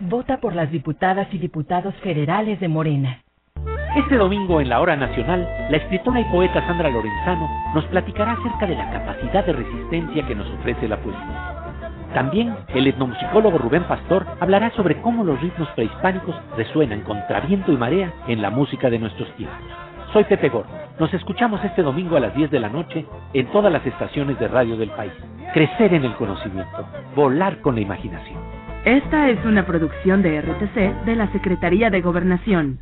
Vota por las diputadas y diputados federales de Morena. Este domingo en la Hora Nacional, la escritora y poeta Sandra Lorenzano nos platicará acerca de la capacidad de resistencia que nos ofrece la poesía. También el etnomusicólogo Rubén Pastor hablará sobre cómo los ritmos prehispánicos resuenan contra viento y marea en la música de nuestros tiempos. Soy Pepe Gordo. Nos escuchamos este domingo a las 10 de la noche en todas las estaciones de radio del país. Crecer en el conocimiento, volar con la imaginación. Esta es una producción de RTC de la Secretaría de Gobernación.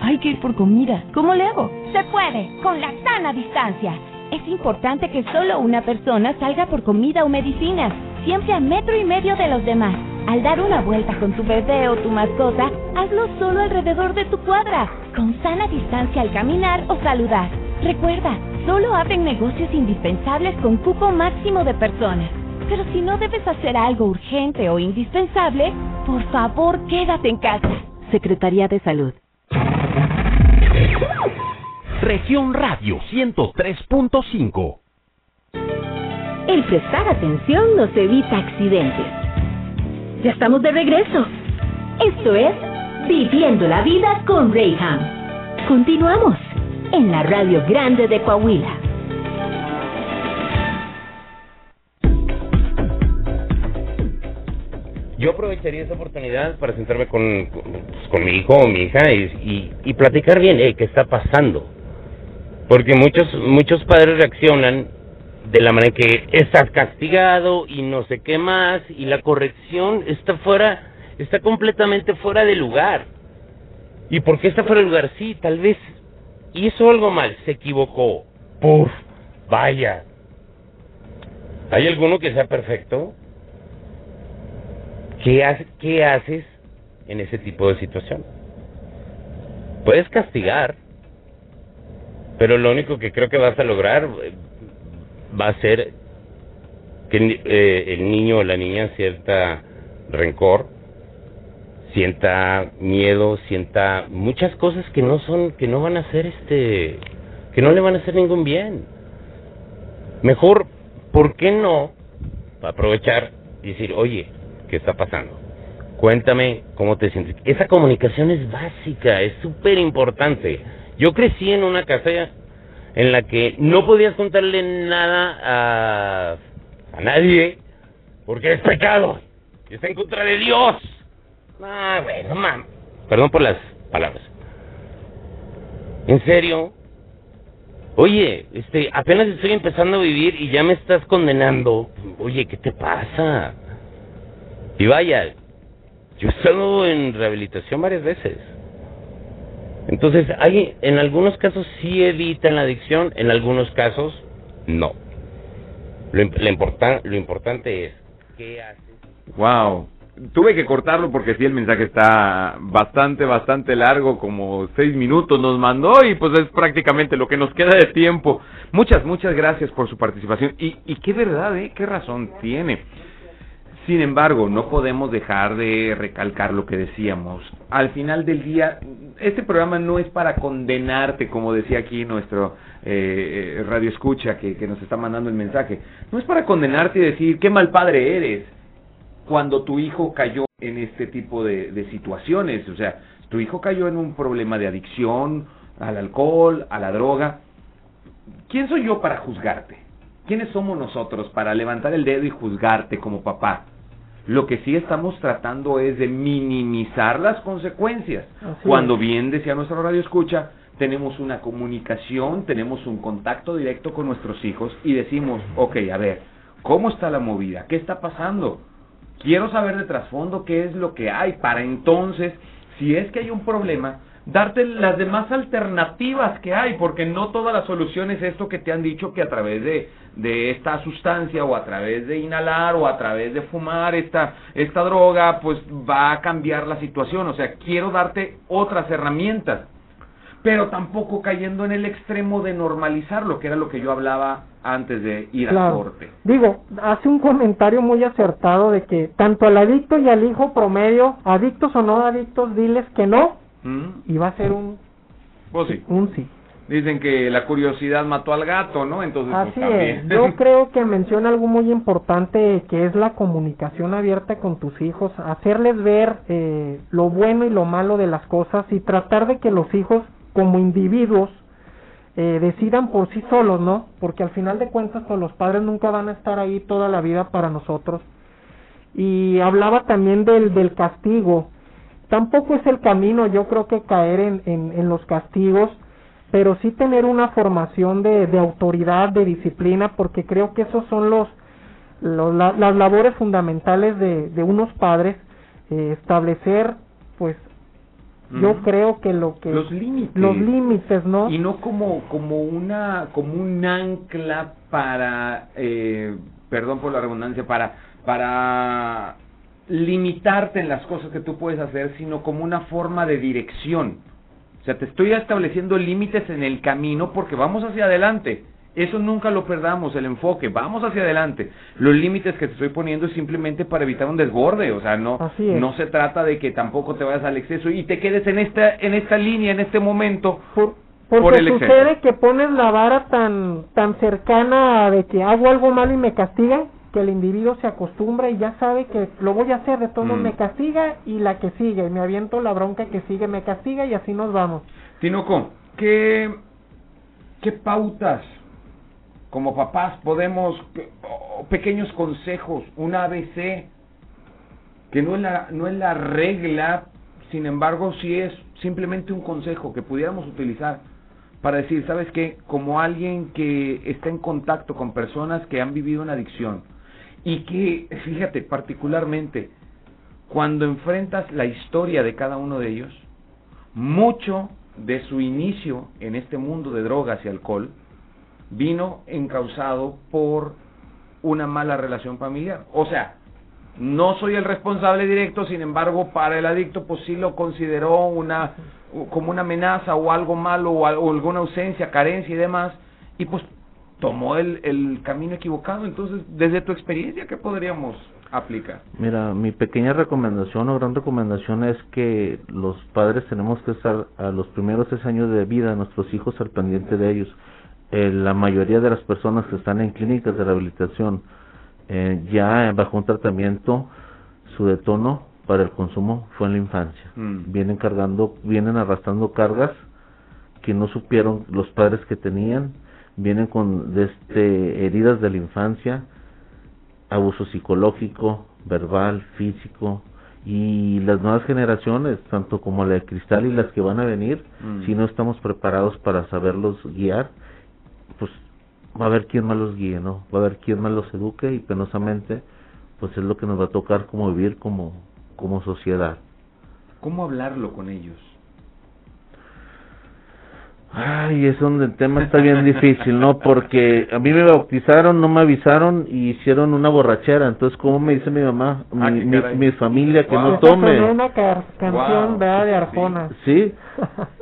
Hay que ir por comida. ¿Cómo le hago? Se puede, con la sana distancia es importante que solo una persona salga por comida o medicinas, siempre a metro y medio de los demás. Al dar una vuelta con tu bebé o tu mascota, hazlo solo alrededor de tu cuadra, con sana distancia al caminar o saludar. Recuerda, solo abren negocios indispensables con cupo máximo de personas. Pero si no debes hacer algo urgente o indispensable, por favor quédate en casa. Secretaría de Salud. Región Radio 103.5. El prestar atención nos evita accidentes. Ya estamos de regreso. Esto es Viviendo la Vida con Rayham. Continuamos en la Radio Grande de Coahuila. Yo aprovecharía esa oportunidad para sentarme con, con, mi hijo o mi hija y, y, platicar bien, eh, ¿qué está pasando? Porque muchos, muchos padres reaccionan de la manera que estás castigado y no sé qué más y la corrección está fuera, está completamente fuera de lugar. ¿Y por qué está fuera de lugar? Sí, tal vez hizo algo mal, se equivocó. Puf, vaya. ¿Hay alguno que sea perfecto? ¿Qué, ¿Qué haces en ese tipo de situación? Puedes castigar, pero lo único que creo que vas a lograr eh, va a ser que eh, el niño o la niña sienta rencor, sienta miedo, sienta muchas cosas que no son, que no van a hacer este, que no le van a hacer ningún bien. Mejor, ¿por qué no aprovechar y decir, oye, ¿Qué está pasando? Cuéntame cómo te sientes. Esa comunicación es básica, es súper importante. Yo crecí en una casa en la que no podías contarle nada a, a nadie porque es pecado. Y está en contra de Dios. Ah, bueno, mam. Perdón por las palabras. ¿En serio? Oye, este, apenas estoy empezando a vivir y ya me estás condenando. Oye, ¿qué te pasa? Y vaya, yo he estado en rehabilitación varias veces. Entonces, hay, en algunos casos sí evitan la adicción, en algunos casos no. Lo, lo importante es, ¿qué haces? Wow. Tuve que cortarlo porque sí, el mensaje está bastante, bastante largo, como seis minutos nos mandó y pues es prácticamente lo que nos queda de tiempo. Muchas, muchas gracias por su participación. Y, y qué verdad, ¿eh? ¿Qué razón tiene? Sin embargo, no podemos dejar de recalcar lo que decíamos. Al final del día, este programa no es para condenarte, como decía aquí nuestro eh, eh, radio escucha que, nos está mandando el mensaje. No es para condenarte y decir qué mal padre eres cuando tu hijo cayó en este tipo de, de situaciones. O sea, tu hijo cayó en un problema de adicción al alcohol, a la droga. ¿Quién soy yo para juzgarte? ¿Quiénes somos nosotros para levantar el dedo y juzgarte como papá? Lo que sí estamos tratando es de minimizar las consecuencias. Cuando bien decía nuestro radio escucha, tenemos una comunicación, tenemos un contacto directo con nuestros hijos y decimos, ok, a ver, ¿cómo está la movida? ¿Qué está pasando? Quiero saber de trasfondo qué es lo que hay para entonces, si es que hay un problema, darte las demás alternativas que hay, porque no toda la solución es esto que te han dicho que a través de, de esta sustancia o a través de inhalar o a través de fumar esta, esta droga, pues va a cambiar la situación. O sea, quiero darte otras herramientas, pero tampoco cayendo en el extremo de normalizarlo, que era lo que yo hablaba antes de ir al corte. Digo, hace un comentario muy acertado de que tanto al adicto y al hijo promedio, adictos o no adictos, diles que no y va a ser un, pues sí. un sí. Dicen que la curiosidad mató al gato, ¿no? Entonces, pues, Así es. Yo creo que menciona algo muy importante que es la comunicación abierta con tus hijos, hacerles ver eh, lo bueno y lo malo de las cosas y tratar de que los hijos como individuos eh, decidan por sí solos, ¿no? Porque al final de cuentas, pues los padres nunca van a estar ahí toda la vida para nosotros. Y hablaba también del, del castigo tampoco es el camino, yo creo que caer en, en, los castigos, pero sí tener una formación de, de autoridad, de disciplina, porque creo que esos son los, las labores fundamentales de, de unos padres, eh, establecer, pues, yo creo que lo que los límites. los límites no y no como como una como un ancla para eh, perdón por la redundancia para para limitarte en las cosas que tú puedes hacer, sino como una forma de dirección. O sea, te estoy estableciendo límites en el camino porque vamos hacia adelante. Eso nunca lo perdamos, el enfoque, vamos hacia adelante. Los límites que te estoy poniendo es simplemente para evitar un desborde, o sea, no no se trata de que tampoco te vayas al exceso y te quedes en esta en esta línea en este momento Porque sucede que pones la vara tan tan cercana de que hago algo malo y me castiga que el individuo se acostumbra y ya sabe que lo voy a hacer, de todo mm. me castiga y la que sigue, me aviento la bronca que sigue, me castiga y así nos vamos. Tinoco, ¿qué, qué pautas como papás podemos, pequeños consejos, un ABC, que no es la, no es la regla, sin embargo sí es simplemente un consejo que pudiéramos utilizar para decir, ¿sabes qué? Como alguien que está en contacto con personas que han vivido una adicción, y que, fíjate, particularmente, cuando enfrentas la historia de cada uno de ellos, mucho de su inicio en este mundo de drogas y alcohol vino encausado por una mala relación familiar. O sea, no soy el responsable directo, sin embargo, para el adicto, pues sí lo consideró una como una amenaza o algo malo o, o alguna ausencia, carencia y demás, y pues tomó el, el camino equivocado. Entonces, desde tu experiencia, ¿qué podríamos aplicar? Mira, mi pequeña recomendación o gran recomendación es que los padres tenemos que estar a los primeros tres años de vida de nuestros hijos al pendiente de ellos. Eh, la mayoría de las personas que están en clínicas de rehabilitación eh, ya bajo un tratamiento, su detono para el consumo fue en la infancia. Mm. Vienen cargando, vienen arrastrando cargas que no supieron los padres que tenían vienen con este, heridas de la infancia, abuso psicológico, verbal, físico, y las nuevas generaciones, tanto como la de cristal y las que van a venir, mm. si no estamos preparados para saberlos guiar, pues va a haber quien más los guíe, ¿no? Va a haber quien más los eduque y penosamente, pues es lo que nos va a tocar como vivir como, como sociedad. ¿Cómo hablarlo con ellos? Ay, es donde el tema está bien difícil, ¿no? Porque a mí me bautizaron, no me avisaron y hicieron una borrachera. Entonces, ¿cómo me dice mi mamá, mi, ah, mi, familia que no tome? una canción de Arjona. Sí,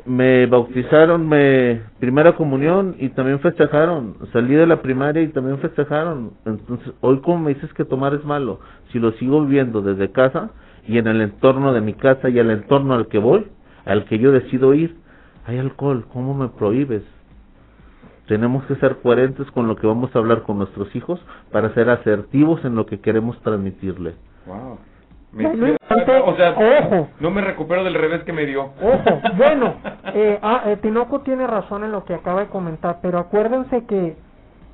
me bautizaron, me primera comunión y también festejaron. Salí de la primaria y también festejaron. Entonces, hoy ¿cómo me dices que tomar es malo, si lo sigo viviendo desde casa y en el entorno de mi casa y el entorno al que voy, al que yo decido ir hay alcohol, ¿cómo me prohíbes? Tenemos que ser coherentes con lo que vamos a hablar con nuestros hijos para ser asertivos en lo que queremos transmitirle. Wow. o sea, ojo. no me recupero del revés que me dio. Ojo, bueno, eh, ah, eh, Tinoco tiene razón en lo que acaba de comentar, pero acuérdense que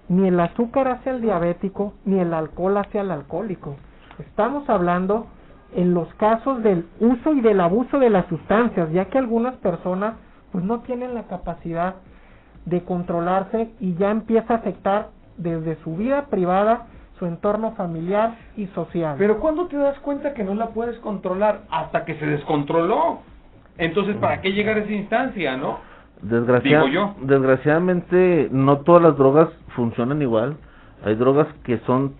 ni el azúcar hace al diabético, ni el alcohol hace al alcohólico. Estamos hablando en los casos del uso y del abuso de las sustancias, ya que algunas personas pues no tienen la capacidad de controlarse y ya empieza a afectar desde su vida privada, su entorno familiar y social. Pero ¿cuándo te das cuenta que no la puedes controlar? Hasta que se descontroló. Entonces, ¿para qué llegar a esa instancia, no? Desgraciadamente, no todas las drogas funcionan igual. Hay drogas que son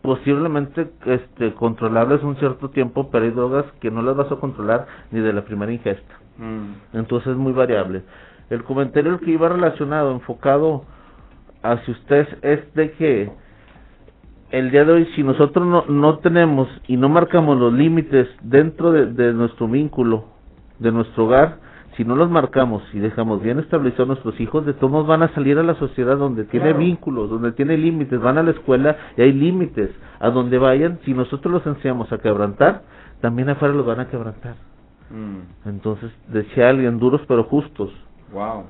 posiblemente este, controlables un cierto tiempo, pero hay drogas que no las vas a controlar ni de la primera ingesta. Mm. Entonces es muy variable. El comentario que iba relacionado, enfocado hacia ustedes, es de que el día de hoy, si nosotros no, no tenemos y no marcamos los límites dentro de, de nuestro vínculo, de nuestro hogar, si no los marcamos y dejamos bien establecidos nuestros hijos, de todos van a salir a la sociedad donde tiene vínculos, donde tiene límites, van a la escuela y hay límites. A donde vayan, si nosotros los enseñamos a quebrantar, también afuera los van a quebrantar. Mm. Entonces, decía alguien, duros pero justos. Wow.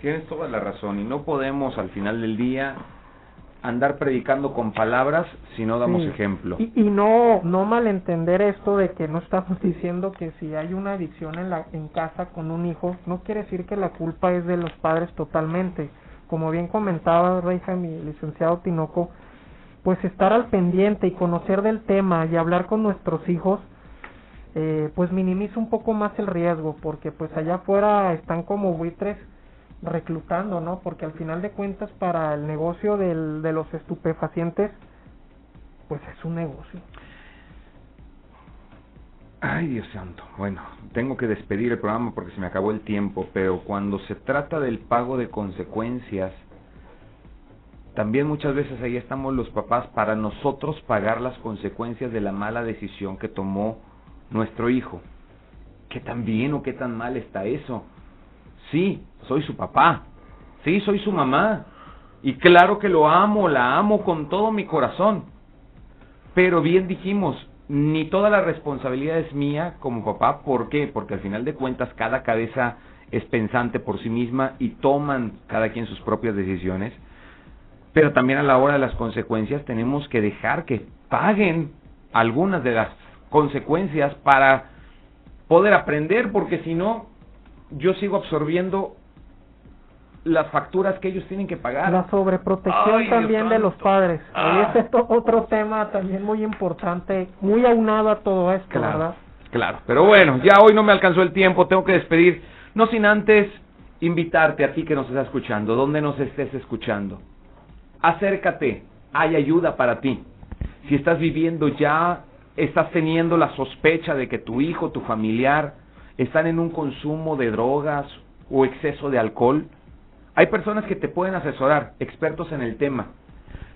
Tienes toda la razón y no podemos al final del día andar predicando con palabras si no damos ejemplo. Y, y, no no malentender esto de que no estamos diciendo que si hay una adicción en la en casa con un hijo, no quiere decir que la culpa es de los padres totalmente. Como bien comentaba Reija, mi licenciado Tinoco, pues estar al pendiente y conocer del tema y hablar con nuestros hijos eh, pues minimiza un poco más el riesgo porque pues allá afuera están como buitres reclutando, ¿no? Porque al final de cuentas para el negocio del, de los estupefacientes pues es un negocio. Ay, Dios santo. Bueno, tengo que despedir el programa porque se me acabó el tiempo, pero cuando se trata del pago de consecuencias, también muchas veces ahí estamos los papás para nosotros pagar las consecuencias de la mala decisión que tomó nuestro hijo. ¿Qué tan bien o qué tan mal está eso? Sí, soy su papá. Sí, soy su mamá. Y claro que lo amo, la amo con todo mi corazón. Pero bien dijimos, ni toda la responsabilidad es mía como papá. ¿Por qué? Porque al final de cuentas cada cabeza es pensante por sí misma y toman cada quien sus propias decisiones. Pero también a la hora de las consecuencias tenemos que dejar que paguen algunas de las consecuencias para poder aprender, porque si no, yo sigo absorbiendo las facturas que ellos tienen que pagar. La sobreprotección también de los padres. Ah. Ese es otro tema también muy importante, muy aunado a todo esto, claro, ¿verdad? Claro, pero bueno, ya hoy no me alcanzó el tiempo, tengo que despedir, no sin antes invitarte a ti que nos estás escuchando, donde nos estés escuchando. Acércate, hay ayuda para ti. Si estás viviendo ya, estás teniendo la sospecha de que tu hijo, tu familiar, están en un consumo de drogas o exceso de alcohol, hay personas que te pueden asesorar, expertos en el tema.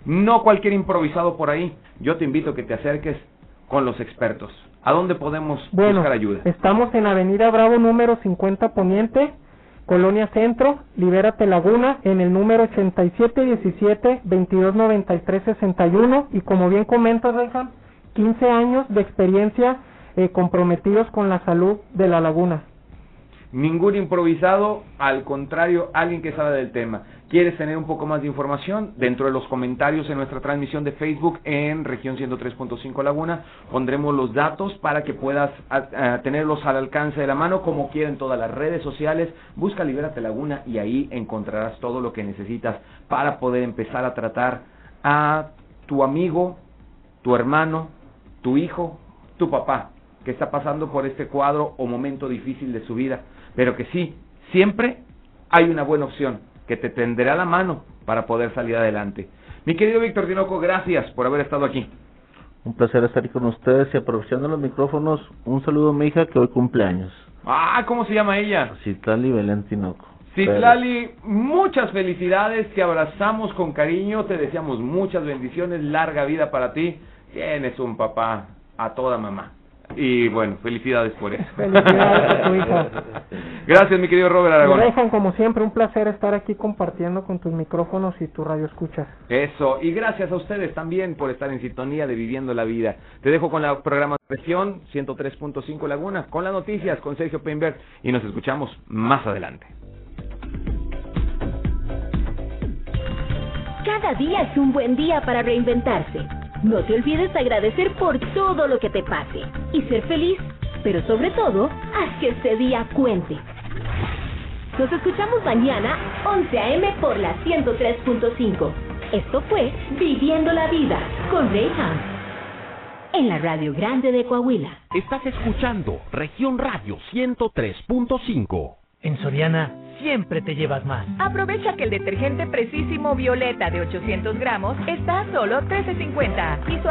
No cualquier improvisado por ahí. Yo te invito a que te acerques con los expertos. ¿A dónde podemos buscar ayuda? Estamos en Avenida Bravo número 50 Poniente, Colonia Centro, Libérate Laguna, en el número 8717-229361. Y como bien comentas, Rejan, 15 años de experiencia eh, comprometidos con la salud de la laguna ningún improvisado, al contrario, alguien que sabe del tema. ¿Quieres tener un poco más de información? Dentro de los comentarios en nuestra transmisión de Facebook en región 103.5 Laguna pondremos los datos para que puedas tenerlos al alcance de la mano como quieren todas las redes sociales. Busca Libérate Laguna y ahí encontrarás todo lo que necesitas para poder empezar a tratar a tu amigo, tu hermano, tu hijo, tu papá que está pasando por este cuadro o momento difícil de su vida pero que sí, siempre hay una buena opción que te tendrá la mano para poder salir adelante. Mi querido Víctor Dinoco, gracias por haber estado aquí. Un placer estar con ustedes y aprovechando los micrófonos, un saludo a mi hija que hoy cumpleaños. Ah, ¿cómo se llama ella? Citlali Belén Tinoco. Citlali, muchas felicidades, te abrazamos con cariño, te deseamos muchas bendiciones, larga vida para ti. Tienes un papá a toda mamá. Y bueno, felicidades por eso. Felicidades a tu hija. Gracias, mi querido Robert Aragón. Dejan, como siempre, un placer estar aquí compartiendo con tus micrófonos y tu radio escuchas. Eso, y gracias a ustedes también por estar en sintonía de Viviendo la Vida. Te dejo con la programación 103.5 Laguna, con las noticias, con Sergio Peinberg, y nos escuchamos más adelante. Cada día es un buen día para reinventarse. No te olvides agradecer por todo lo que te pase y ser feliz, pero sobre todo, haz que este día cuente. Nos escuchamos mañana, 11 a.m. por la 103.5. Esto fue Viviendo la Vida con Ray En la Radio Grande de Coahuila. Estás escuchando Región Radio 103.5. En Soriana siempre te llevas más. Aprovecha que el detergente Precisísimo Violeta de 800 gramos está solo 13.50 y su